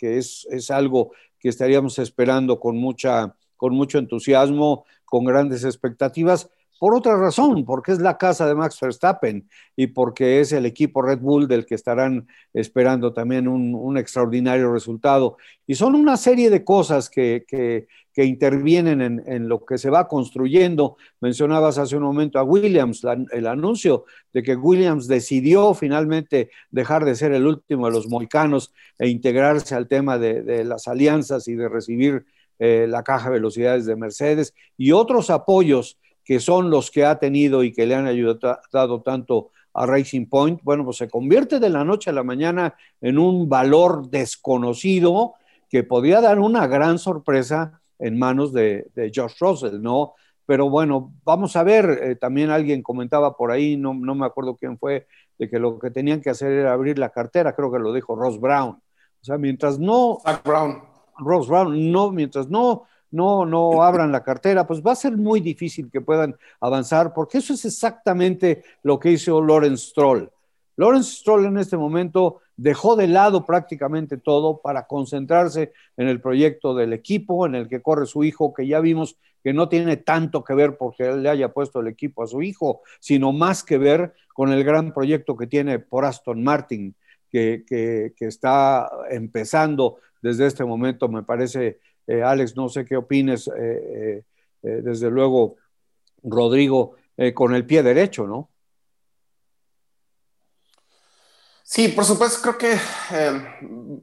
S1: es, algo que estaríamos esperando con, mucha, con mucho entusiasmo con grandes expectativas, por otra razón, porque es la casa de Max Verstappen y porque es el equipo Red Bull del que estarán esperando también un, extraordinario resultado. Y son una serie de cosas que, que, intervienen en, lo que se va construyendo. Mencionabas hace un momento a Williams, el anuncio de que Williams decidió finalmente dejar de ser el último de los moicanos e integrarse al tema de, de las alianzas y de recibir eh, la caja de velocidades de Mercedes y otros apoyos que son los que ha tenido y que le han ayudado tanto a Racing Point, bueno, pues se convierte de la noche a la mañana en un valor desconocido que podría dar una gran sorpresa en manos de, de Josh Russell, ¿no? Pero bueno, vamos a ver, eh, también alguien comentaba por ahí, no, no me acuerdo quién fue, de que lo que tenían que hacer era abrir la cartera, creo que lo dijo Ross Brown. O sea, mientras no...
S3: Zach Brown.
S1: Rose Brown, no, mientras no, no, no abran la cartera, pues va a ser muy difícil que puedan avanzar, porque eso es exactamente lo que hizo Lawrence Stroll. Lawrence Stroll en este momento dejó de lado prácticamente todo para concentrarse en el proyecto del equipo en el que corre su hijo, que ya vimos que no tiene tanto que ver porque él le haya puesto el equipo a su hijo, sino más que ver con el gran proyecto que tiene por Aston Martin, que, que, está empezando desde este momento, me parece, eh, Alex, no sé qué opines, eh, eh, desde luego, Rodrigo, con el pie derecho, ¿no?
S3: Sí, por supuesto, creo que,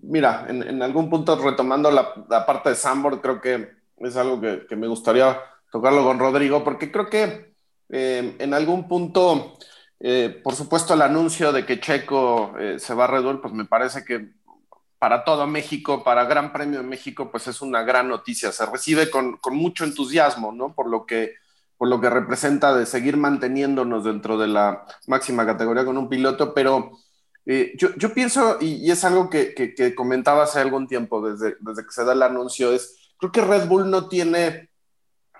S3: mira, en, algún punto retomando la, parte de Sambor, creo que es algo que, me gustaría tocarlo con Rodrigo, porque creo que en algún punto, por supuesto, el anuncio de que Checo se va a Red pues me parece que para todo México, para Gran Premio de México, pues es una gran noticia. Se recibe con, mucho entusiasmo, ¿no? Por lo, que, por lo que representa de seguir manteniéndonos dentro de la máxima categoría con un piloto, pero Eh, yo, pienso, y, es algo que, comentaba hace algún tiempo, desde, desde que se da el anuncio, es, creo que Red Bull no tiene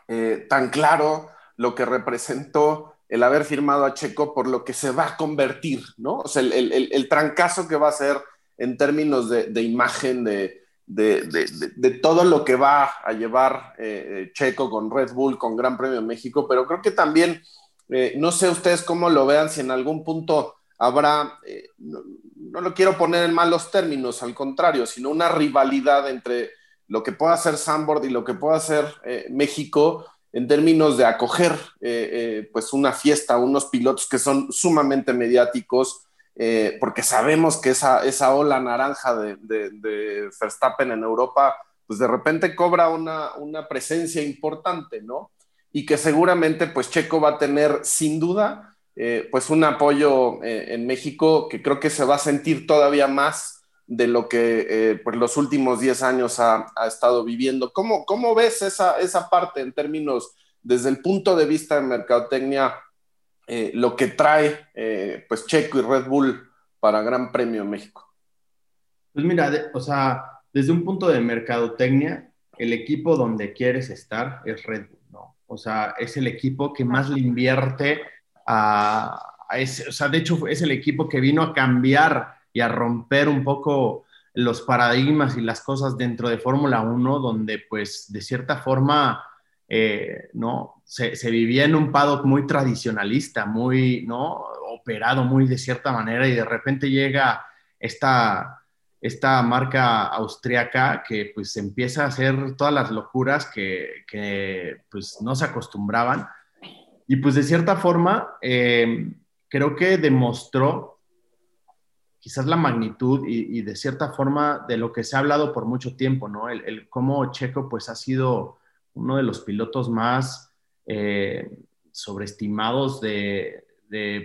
S3: eh, tan claro lo que representó el haber firmado a Checo por lo que se va a convertir, ¿no? O sea, el, trancazo que va a ser en términos de, imagen, de, de, todo lo que va a llevar eh, Checo con Red Bull, con Gran Premio de México, pero creo que también, no sé ustedes cómo lo vean, si en algún punto habrá, eh, no, lo quiero poner en malos términos, al contrario, sino una rivalidad entre lo que pueda hacer Sandboard y lo que pueda hacer eh, México en términos de acoger eh, pues una fiesta, unos pilotos que son sumamente mediáticos, porque sabemos que esa, esa ola naranja de, de, Verstappen en Europa, pues de repente cobra una, una presencia importante, ¿no? Y que seguramente pues Checo va a tener sin duda eh, pues un apoyo eh, en México que creo que se va a sentir todavía más de lo que eh, pues los últimos 10 años ha, estado viviendo. ¿Cómo, cómo ves esa, esa, parte en términos, desde el punto de vista de mercadotecnia, lo que trae pues Checo y Red Bull para Gran Premio México?
S4: Pues mira, o sea, desde un punto de mercadotecnia, el equipo donde quieres estar es Red Bull, ¿no? O sea, es el equipo que más le invierte o sea, de hecho es el equipo que vino a cambiar y a romper un poco los paradigmas y las cosas dentro de Fórmula 1, donde pues de cierta forma, eh, ¿no? Se, se, vivía en un paddock muy tradicionalista, muy, ¿no? Operado muy de cierta manera y de repente llega esta, esta marca austriaca que pues empieza a hacer todas las locuras que, que pues no se acostumbraban y pues de cierta forma, eh, creo que demostró quizás la magnitud y, de cierta forma de lo que se ha hablado por mucho tiempo, ¿no? El, cómo Checo pues ha sido uno de los pilotos más eh, sobreestimados de,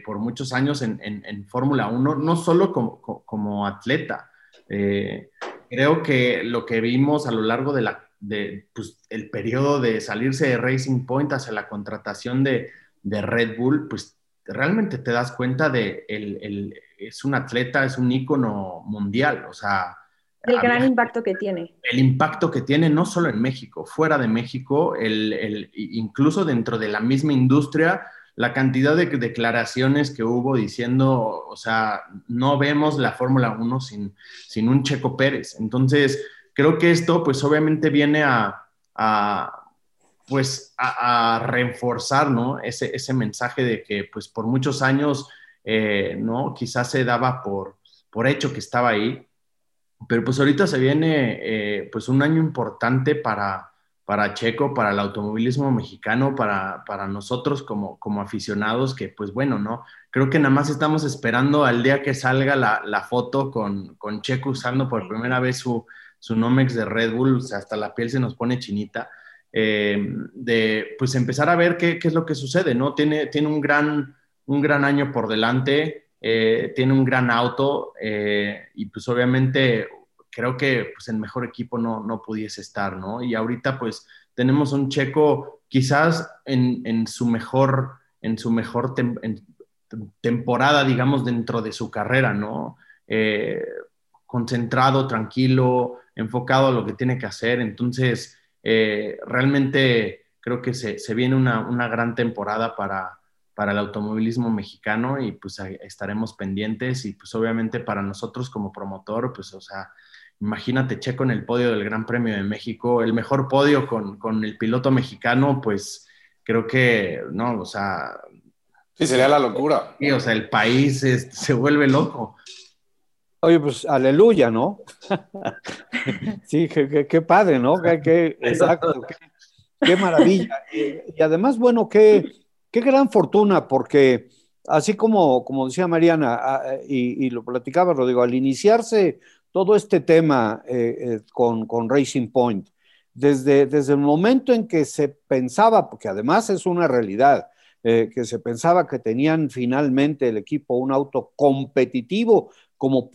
S4: por muchos años en, Fórmula 1, no solo como, atleta. Eh, creo que lo que vimos a lo largo de la de, pues, el periodo de salirse de Racing Point hacia la contratación de, de Red Bull, pues realmente te das cuenta de el, el, es un atleta, es un ícono mundial, o sea...
S2: El gran impacto que tiene.
S4: El impacto que tiene no solo en México, fuera de México, el, el, incluso dentro de la misma industria, la cantidad de declaraciones que hubo diciendo, o sea, no vemos la Fórmula 1 sin, sin un Checo Pérez. Entonces, creo que esto pues obviamente viene a, pues a, reforzar, ¿no? Ese, ese, mensaje de que pues por muchos años, eh, ¿no? Quizás se daba por, por hecho que estaba ahí, pero pues ahorita se viene eh, pues un año importante para, para Checo, para el automovilismo mexicano, para, para nosotros como, como aficionados, que pues bueno, ¿no? Creo que nada más estamos esperando al día que salga la, la foto con, con Checo usando por primera vez su, su Nomex de Red Bull, hasta la piel se nos pone chinita, eh, de pues empezar a ver qué, qué, es lo que sucede, ¿no? Tiene, tiene un, gran, un gran año por delante, eh, tiene un gran auto eh, y pues obviamente creo que pues el mejor equipo no, no pudiese estar, ¿no? Y ahorita pues tenemos un checo quizás en, en su mejor, en su mejor temporada, digamos, dentro de su carrera, ¿no? concentrado, tranquilo, enfocado a lo que tiene que hacer. Entonces, eh, realmente creo que se, se viene una, una, gran temporada para, para el automovilismo mexicano y pues estaremos pendientes y pues obviamente para nosotros como promotor, pues o sea, imagínate Checo en el podio del Gran Premio de México, el mejor podio con, con el piloto mexicano, pues creo que, no, o sea...
S3: Sí, sería la locura.
S4: Sí, o sea, el país se vuelve loco.
S1: Oye, pues aleluya, ¿no? sí, qué, padre, ¿no? Qué, exacto, qué, maravilla. Y, además, bueno, qué, qué gran fortuna, porque así como, como decía Mariana, y, lo platicaba Rodrigo, al iniciarse todo este tema eh, eh, con, con, Racing Point, desde, desde el momento en que se pensaba, porque además es una realidad, eh, que se pensaba que tenían finalmente el equipo un auto competitivo como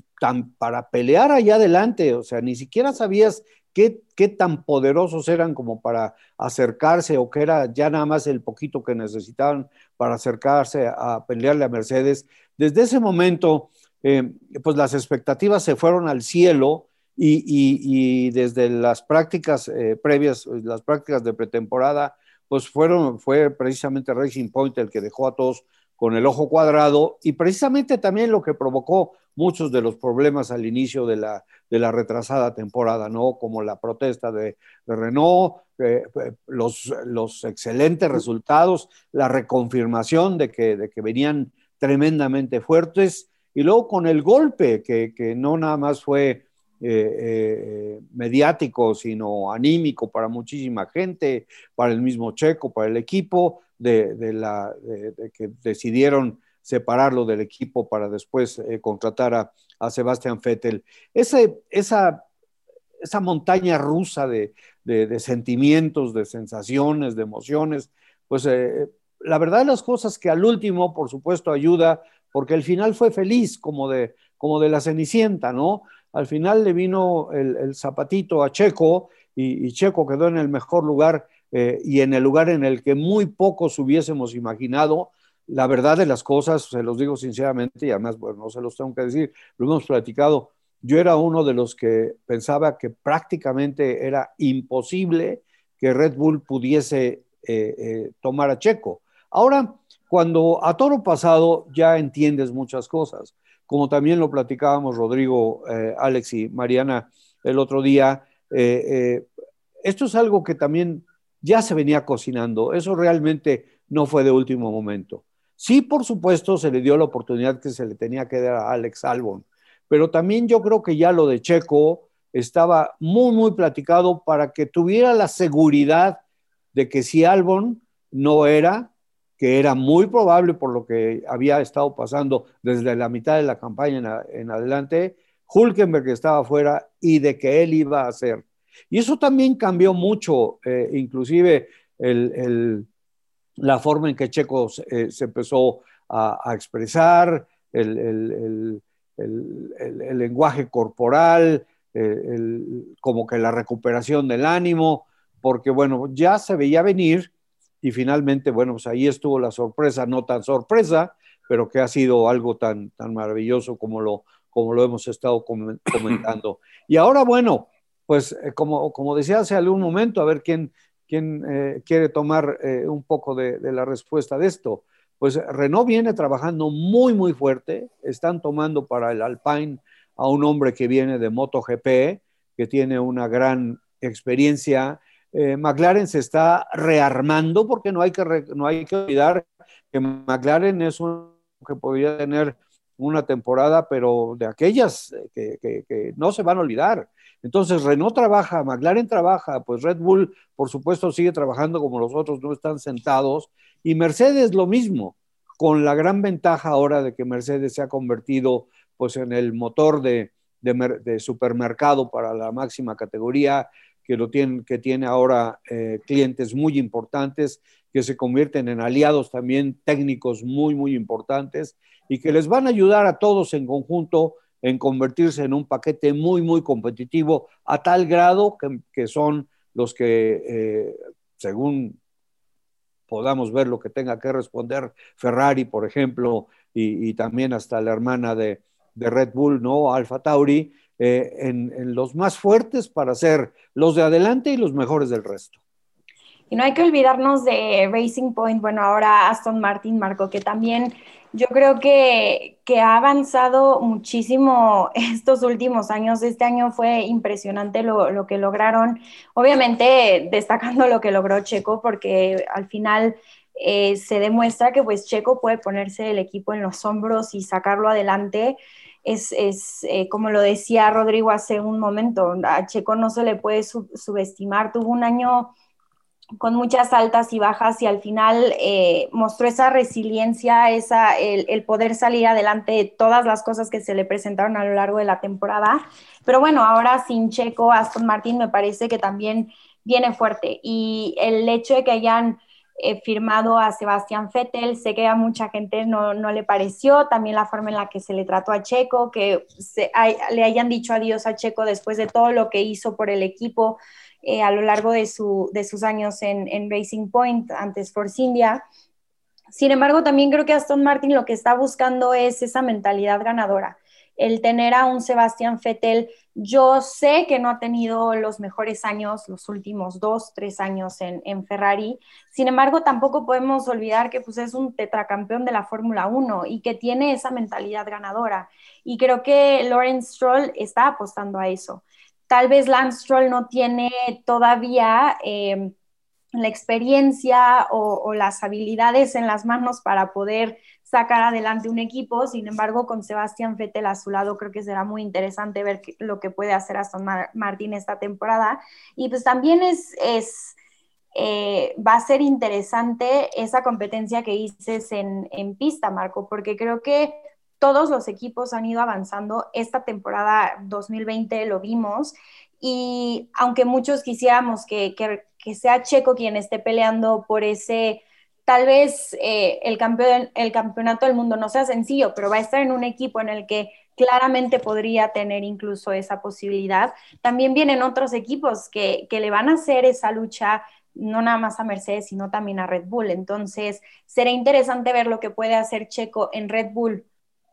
S1: para pelear allá adelante, o sea, ni siquiera sabías qué, qué tan poderosos eran como para acercarse o que era ya nada más el poquito que necesitaban para acercarse a pelearle a Mercedes. Desde ese momento, eh, pues las expectativas se fueron al cielo y, desde las prácticas eh, previas, las prácticas de pretemporada, pues fueron, fue precisamente Racing Point el que dejó a todos con el ojo cuadrado y precisamente también lo que provocó muchos de los problemas al inicio de la, de la retrasada temporada, ¿no? Como la protesta de, Renault, eh, eh, los, los, excelentes resultados, la reconfirmación de que, de que venían tremendamente fuertes y luego con el golpe, que, que no nada más fue eh, mediático, sino anímico para muchísima gente, para el mismo Checo, para el equipo, de, de la, de que decidieron separarlo del equipo para después eh, contratar a, a, Sebastián Vettel. Esa, esa montaña rusa de, de, sentimientos, de sensaciones, de emociones, pues eh, la verdad las cosas que al último, por supuesto, ayuda, porque el final fue feliz, como de, como de la Cenicienta, ¿no? Al final le vino el, zapatito a Checo y, Checo quedó en el mejor lugar eh, y en el lugar en el que muy pocos hubiésemos imaginado, la verdad de las cosas, se los digo sinceramente, y además, bueno, no se los tengo que decir, lo hemos platicado, yo era uno de los que pensaba que prácticamente era imposible que Red Bull pudiese eh, eh, tomar a Checo. Ahora, cuando a toro pasado ya entiendes muchas cosas, como también lo platicábamos Rodrigo, eh, Alex y Mariana el otro día, esto es algo que también ya se venía cocinando, eso realmente no fue de último momento. Sí, por supuesto, se le dio la oportunidad que se le tenía que dar a Alex Albon, pero también yo creo que ya lo de Checo estaba muy, muy platicado para que tuviera la seguridad de que si Albon no era, que era muy probable por lo que había estado pasando desde la mitad de la campaña en, adelante, Hulkenberg estaba fuera y de que él iba a hacer. Y eso también cambió mucho, eh, inclusive el la forma en que Checo se eh, empezó a, expresar, el, lenguaje corporal, eh, como que la recuperación del ánimo, porque bueno, ya se veía venir y finalmente, bueno, pues ahí estuvo la sorpresa, no tan sorpresa, pero que ha sido algo tan, tan maravilloso como lo, como lo hemos estado comentando. Y ahora, bueno, pues eh, como, como decía hace algún momento, a ver quién, ¿Quién eh, quiere tomar eh, un poco de, la respuesta de esto? Pues Renault viene trabajando muy, muy fuerte. Están tomando para el Alpine a un hombre que viene de MotoGP, que tiene una gran experiencia. Eh, McLaren se está rearmando porque no hay que, no hay que olvidar que McLaren es un que podría tener una temporada, pero de aquellas que no se van a olvidar. Entonces, Renault trabaja, McLaren trabaja, pues Red Bull, por supuesto, sigue trabajando como los otros, no están sentados. Y Mercedes lo mismo, con la gran ventaja ahora de que Mercedes se ha convertido pues en el motor de, supermercado para la máxima categoría, que, lo tiene, que tiene ahora eh, clientes muy importantes, que se convierten en aliados también técnicos muy, muy importantes y que les van a ayudar a todos en conjunto en convertirse en un paquete muy, muy competitivo a tal grado que, son los que, eh, según podamos ver lo que tenga que responder Ferrari, por ejemplo, y, también hasta la hermana de, Red Bull, ¿no? Alfa Tauri, eh, en, los más fuertes para ser los de adelante y los mejores del resto.
S2: Y no hay que olvidarnos de Racing Point, bueno, ahora Aston Martin, Marco, que también yo creo que, ha avanzado muchísimo estos últimos años. Este año fue impresionante lo, que lograron, obviamente destacando lo que logró Checo, porque al final eh, se demuestra que pues Checo puede ponerse el equipo en los hombros y sacarlo adelante. Es, eh, como lo decía Rodrigo hace un momento, a Checo no se le puede subestimar. Tuvo un año con muchas altas y bajas y al final eh, mostró esa resiliencia, esa, el, poder salir adelante de todas las cosas que se le presentaron a lo largo de la temporada. Pero bueno, ahora sin Checo, Aston Martin me parece que también viene fuerte y el hecho de que hayan eh, firmado a Sebastián Vettel, sé que a mucha gente no, le pareció, también la forma en la que se le trató a Checo, que le hayan dicho adiós a Checo después de todo lo que hizo por el equipo eh, a lo largo de, sus años en, Racing Point, antes Force India. Sin embargo, también creo que Aston Martin lo que está buscando es esa mentalidad ganadora. el tener a un Sebastián Vettel, yo sé que no ha tenido los mejores años, los últimos dos, tres años en, en Ferrari, sin embargo tampoco podemos olvidar que pues, es un tetracampeón de la Fórmula 1 y que tiene esa mentalidad ganadora. Y creo que Lawrence Stroll está apostando a eso. Tal vez Lance Stroll no tiene todavía... Eh, la experiencia o, las habilidades en las manos para poder sacar adelante un equipo. Sin embargo, con Sebastián Vettel a su lado, creo que será muy interesante ver lo que puede hacer Aston Martin esta temporada. Y pues también es, es eh, va a ser interesante esa competencia que dices en, en pista, Marco, porque creo que todos los equipos han ido avanzando. Esta temporada 2020 lo vimos y aunque muchos quisiéramos que, que sea Checo quien esté peleando por ese, tal vez eh, el, el campeonato del mundo no sea sencillo, pero va a estar en un equipo en el que claramente podría tener incluso esa posibilidad. También vienen otros equipos que, que le van a hacer esa lucha no nada más a Mercedes, sino también a Red Bull. Entonces, será interesante ver lo que puede hacer Checo en Red Bull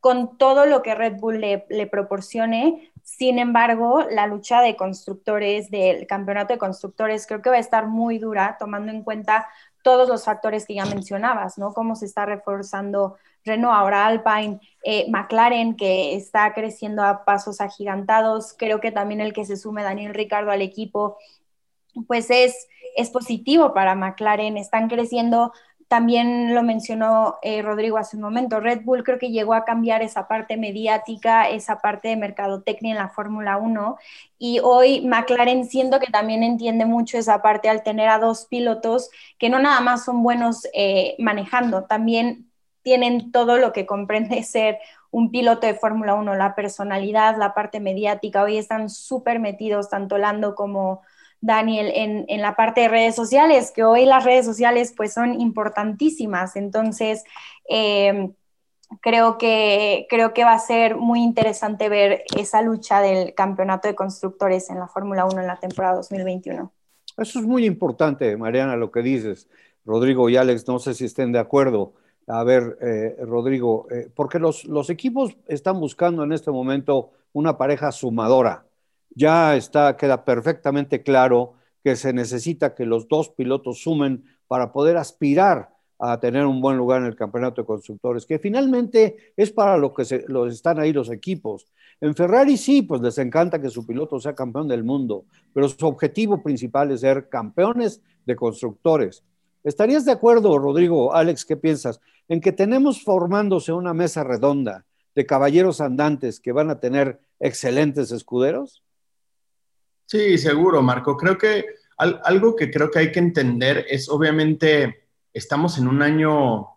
S2: con todo lo que Red Bull le, le proporcione, sin embargo, la lucha de constructores, del campeonato de constructores, creo que va a estar muy dura, tomando en cuenta todos los factores que ya mencionabas, ¿no? Cómo se está reforzando Renault, ahora Alpine, eh, McLaren, que está creciendo a pasos agigantados. Creo que también el que se sume Daniel Ricardo al equipo, pues es, es positivo para McLaren. Están creciendo también lo mencionó eh, Rodrigo hace un momento, Red Bull creo que llegó a cambiar esa parte mediática, esa parte de mercadotecnia en la Fórmula 1 y hoy McLaren siento que también entiende mucho esa parte al tener a dos pilotos que no nada más son buenos eh, manejando, también tienen todo lo que comprende ser un piloto de Fórmula 1, la personalidad, la parte mediática, hoy están súper metidos tanto Lando como Daniel, en, la parte de redes sociales, que hoy las redes sociales pues son importantísimas. Entonces, em, creo, que, creo que va a ser muy interesante ver esa lucha del campeonato de constructores en la Fórmula 1 en la temporada 2021.
S1: Eso es muy importante, Mariana, lo que dices. Rodrigo y Alex, no sé si estén de acuerdo. A ver, eh, Rodrigo, eh, porque los, los equipos están buscando en este momento una pareja sumadora ya está, queda perfectamente claro que se necesita que los dos pilotos sumen para poder aspirar a tener un buen lugar en el campeonato de constructores, que finalmente es para lo que se, están ahí los equipos. En Ferrari sí, pues les encanta que su piloto sea campeón del mundo, pero su objetivo principal es ser campeones de constructores. ¿Estarías de acuerdo, Rodrigo, Alex, qué piensas, en que tenemos formándose una mesa redonda de caballeros andantes que van a tener excelentes escuderos?
S4: Sí, seguro, Marco. Creo que algo que creo que hay que entender es, obviamente, estamos en un año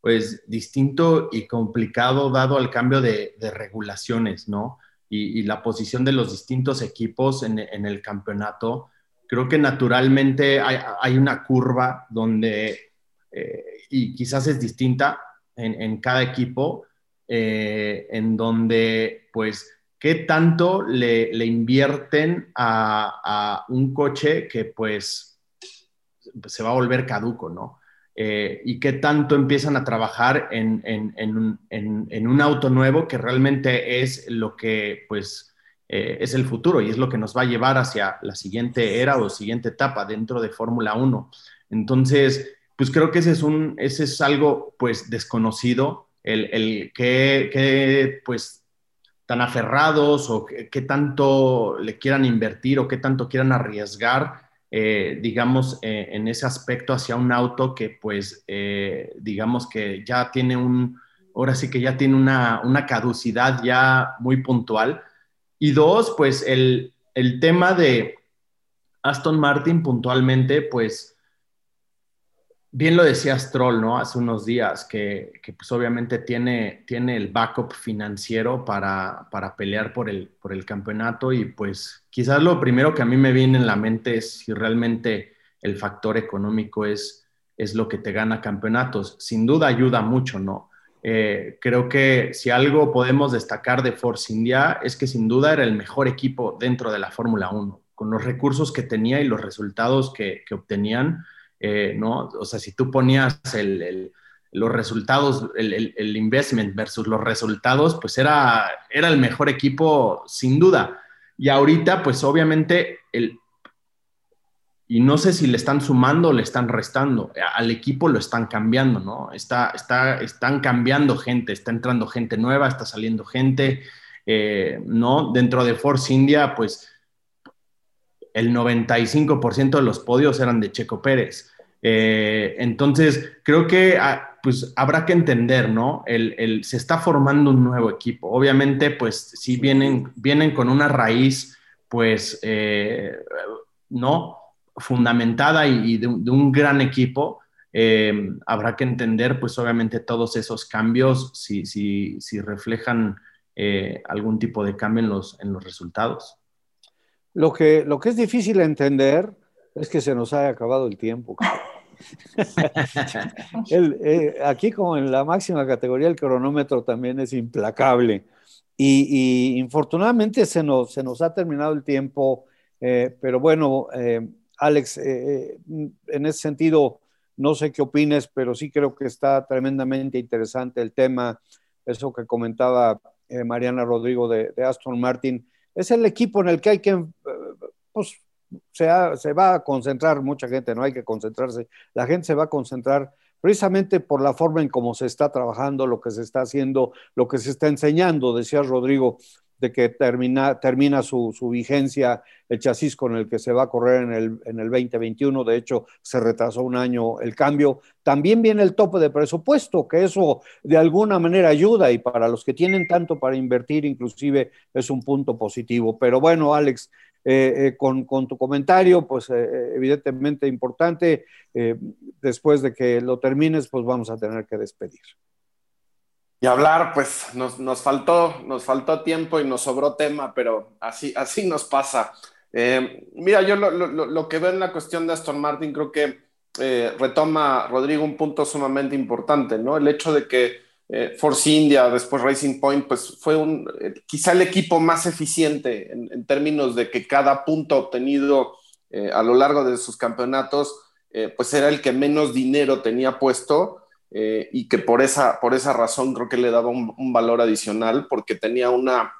S4: pues distinto y complicado dado al cambio de, regulaciones, ¿no? Y, la posición de los distintos equipos en, el campeonato. Creo que naturalmente hay, una curva donde, eh, y quizás es distinta en, cada equipo, eh, en donde pues ¿qué tanto le, invierten a, un coche que pues se va a volver caduco, ¿no? Eh, y qué tanto empiezan a trabajar en, un auto nuevo que realmente es lo que pues eh, es el futuro y es lo que nos va a llevar hacia la siguiente era o siguiente etapa dentro de Fórmula 1. Entonces, pues creo que ese es, algo pues desconocido, el, el que, que pues tan aferrados o qué, tanto le quieran invertir o qué tanto quieran arriesgar, eh, digamos, eh, en ese aspecto hacia un auto que pues, eh, digamos que ya tiene un, ahora sí que ya tiene una, una caducidad ya muy puntual. Y dos, pues el, el tema de Aston Martin puntualmente, pues bien lo decía Stroll, ¿no? Hace unos días, que, pues obviamente tiene, tiene el backup financiero para, pelear por el, por el campeonato y pues quizás lo primero que a mí me viene en la mente es si realmente el factor económico es, es lo que te gana campeonatos. Sin duda ayuda mucho, ¿no? Eh, creo que si algo podemos destacar de Force India es que sin duda era el mejor equipo dentro de la Fórmula 1, con los recursos que tenía y los resultados que, que obtenían eh, ¿no? O sea, si tú ponías los resultados, el, investment versus los resultados, pues era, era el mejor equipo sin duda. Y ahorita, pues obviamente, el, y no sé si le están sumando o le están restando, al equipo lo están cambiando, ¿no? Está, está, están cambiando gente, está entrando gente nueva, está saliendo gente, eh, ¿no? Dentro de Force India, pues el 95% de los podios eran de Checo Pérez. Eh, entonces, creo que ah, pues habrá que entender, ¿no? El, se está formando un nuevo equipo. Obviamente, pues sí vienen, vienen con una raíz, pues, eh, ¿no? Fundamentada y, de, un gran equipo. Eh, habrá que entender, pues obviamente, todos esos cambios, si, si, si reflejan algún tipo de cambio en los, en los resultados.
S1: Lo que, lo que es difícil entender es que se nos haya acabado el tiempo. Eh, aquí como en la máxima categoría el cronómetro también es implacable. Y, infortunadamente se nos, se nos ha terminado el tiempo, eh, pero bueno, eh, Alex, en ese sentido, no sé qué opines, pero sí creo que está tremendamente interesante el tema, eso que comentaba Mariana Rodrigo de, de, Aston Martin, es el equipo en el que hay que, pues, se, va a concentrar mucha gente, no hay que concentrarse, la gente se va a concentrar precisamente por la forma en cómo se está trabajando, lo que se está haciendo, lo que se está enseñando, decía Rodrigo, de que termina, termina su, vigencia el chasis con el que se va a correr en el, en el 2021, de hecho se retrasó un año el cambio. También viene el tope de presupuesto, que eso de alguna manera ayuda y para los que tienen tanto para invertir inclusive es un punto positivo. Pero bueno, Alex, eh, eh, con, tu comentario, pues eh, evidentemente importante. después de que lo termines, pues vamos a tener que despedir.
S3: Y hablar, pues nos, nos faltó, nos faltó tiempo y nos sobró tema, pero así, así nos pasa. mira, yo lo, lo, lo, que veo en la cuestión de Aston Martin, creo que retoma Rodrigo un punto sumamente importante, ¿no? El hecho de que eh, Force India, después Racing Point, pues fue un, eh, quizá el equipo más eficiente en, términos de que cada punto obtenido eh, a lo largo de sus campeonatos, pues era el que menos dinero tenía puesto y que por esa, por esa razón creo que le daba un, valor adicional porque tenía una,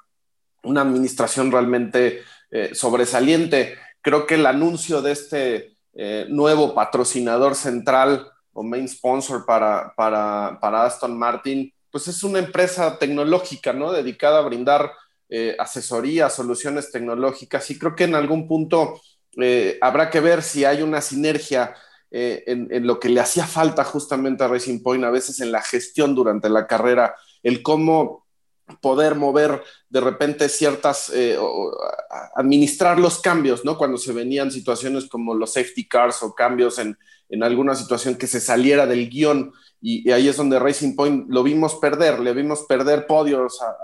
S3: una administración realmente sobresaliente. Creo que el anuncio de este nuevo patrocinador central o main sponsor para, para, para, Aston Martin, pues es una empresa tecnológica, ¿no? Dedicada a brindar eh, asesoría, soluciones tecnológicas y creo que en algún punto eh, habrá que ver si hay una sinergia eh, en, lo que le hacía falta justamente a Racing Point, a veces en la gestión durante la carrera, el cómo poder mover de repente ciertas, administrar los cambios, ¿no? Cuando se venían situaciones como los safety cars o cambios en, en alguna situación que se saliera del guion. Y, ahí es donde Racing Point lo vimos perder, le vimos perder podios a,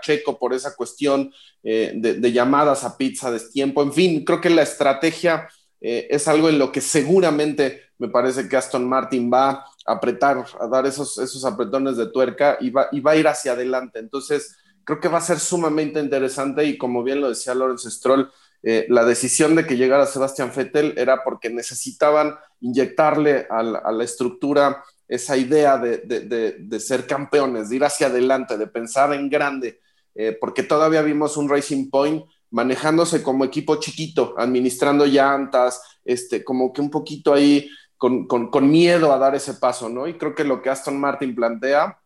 S3: Checo por esa cuestión eh, de, llamadas a pizza, de tiempo. En fin, creo que la estrategia eh, es algo en lo que seguramente me parece que Aston Martin va a apretar, a dar esos, esos apretones de tuerca y va, y va a ir hacia adelante. Entonces, creo que va a ser sumamente interesante y como bien lo decía Lawrence Stroll, eh, la decisión de que llegara Sebastián Vettel era porque necesitaban inyectarle a la, estructura esa idea de, ser campeones, de ir hacia adelante, de pensar en grande, eh, porque todavía vimos un Racing Point manejándose como equipo chiquito, administrando llantas, este, como que un poquito ahí con, miedo a dar ese paso, ¿no? Y creo que lo que Aston Martin plantea,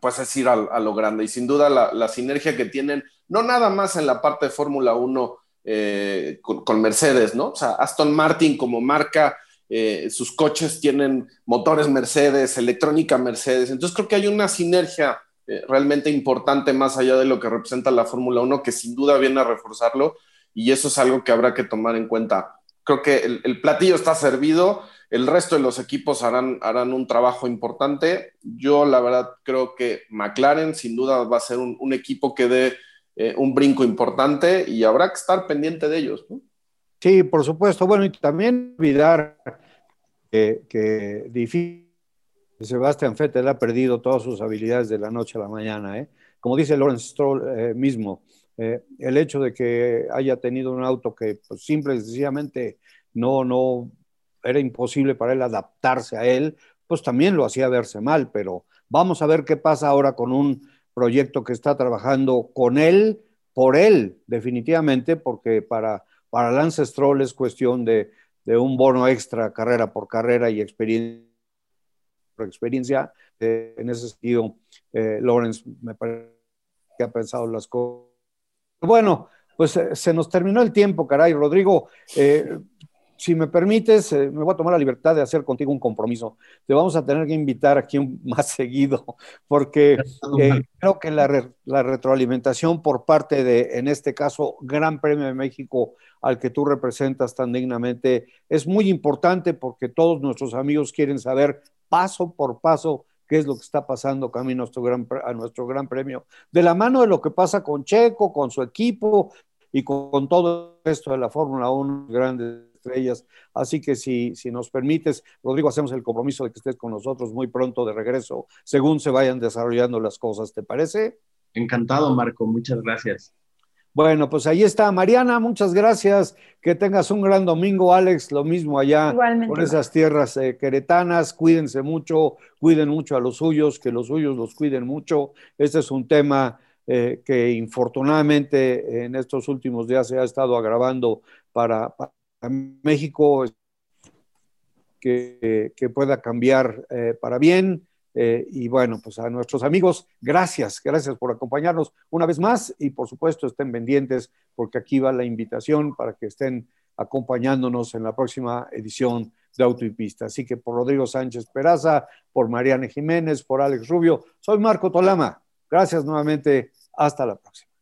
S3: pues es ir a, lo grande. Y sin duda la, la, sinergia que tienen, no nada más en la parte de Fórmula 1 eh, con, Mercedes, ¿no? O sea, Aston Martin como marca, eh, sus coches tienen motores Mercedes, electrónica Mercedes, entonces creo que hay una sinergia eh, realmente importante más allá de lo que representa la Fórmula 1, que sin duda viene a reforzarlo y eso es algo que habrá que tomar en cuenta. Creo que el, platillo está servido, el resto de los equipos harán, harán un trabajo importante. Yo la verdad creo que McLaren sin duda va a ser un, equipo que dé eh, un brinco importante y habrá que estar pendiente de ellos.
S1: Sí, por supuesto. Bueno, y también olvidar que difícil. Sebastián Vettel ha perdido todas sus habilidades de la noche a la mañana. ¿eh? Como dice Lawrence Stroll eh, mismo, el hecho de que haya tenido un auto que pues, simple y sencillamente no, no era imposible para él adaptarse a él, pues también lo hacía verse mal, pero vamos a ver qué pasa ahora con un proyecto que está trabajando con él, por él, definitivamente, porque para, para Lance Stroll es cuestión de, un bono extra carrera por carrera y experiencia experiencia. Eh, en ese sentido, eh, Lawrence me parece que ha pensado las cosas. Bueno, pues eh, se nos terminó el tiempo, caray. Rodrigo, si me permites, me voy a tomar la libertad de hacer contigo un compromiso. Te vamos a tener que invitar aquí más seguido, porque creo que la, la, retroalimentación por parte de, en este caso, Gran Premio de México, al que tú representas tan dignamente, es muy importante porque todos nuestros amigos quieren saber paso por paso qué es lo que está pasando camino a nuestro, gran, a nuestro gran premio, de la mano de lo que pasa con Checo, con su equipo y con, todo esto de la Fórmula 1, grandes estrellas. Así que si, si nos permites, Rodrigo, hacemos el compromiso de que estés con nosotros muy pronto de regreso, según se vayan desarrollando las cosas, ¿te parece?
S4: Encantado, Marco, muchas gracias.
S1: Bueno, pues ahí está. Mariana, muchas gracias. Que tengas un gran domingo, Alex. Lo mismo allá por esas tierras eh, queretanas. Cuídense mucho, cuiden mucho a los suyos, que los suyos los cuiden mucho. Este es un tema eh, que infortunadamente en estos últimos días se ha estado agravando para, México, que, que, pueda cambiar eh, para bien. Eh, y bueno, pues a nuestros amigos, gracias, gracias por acompañarnos una vez más y por supuesto estén pendientes porque aquí va la invitación para que estén acompañándonos en la próxima edición de Auto y Pista. Así que por Rodrigo Sánchez Peraza, por Mariana Jiménez, por Alex Rubio, soy Marco Tolama. Gracias nuevamente. Hasta la próxima.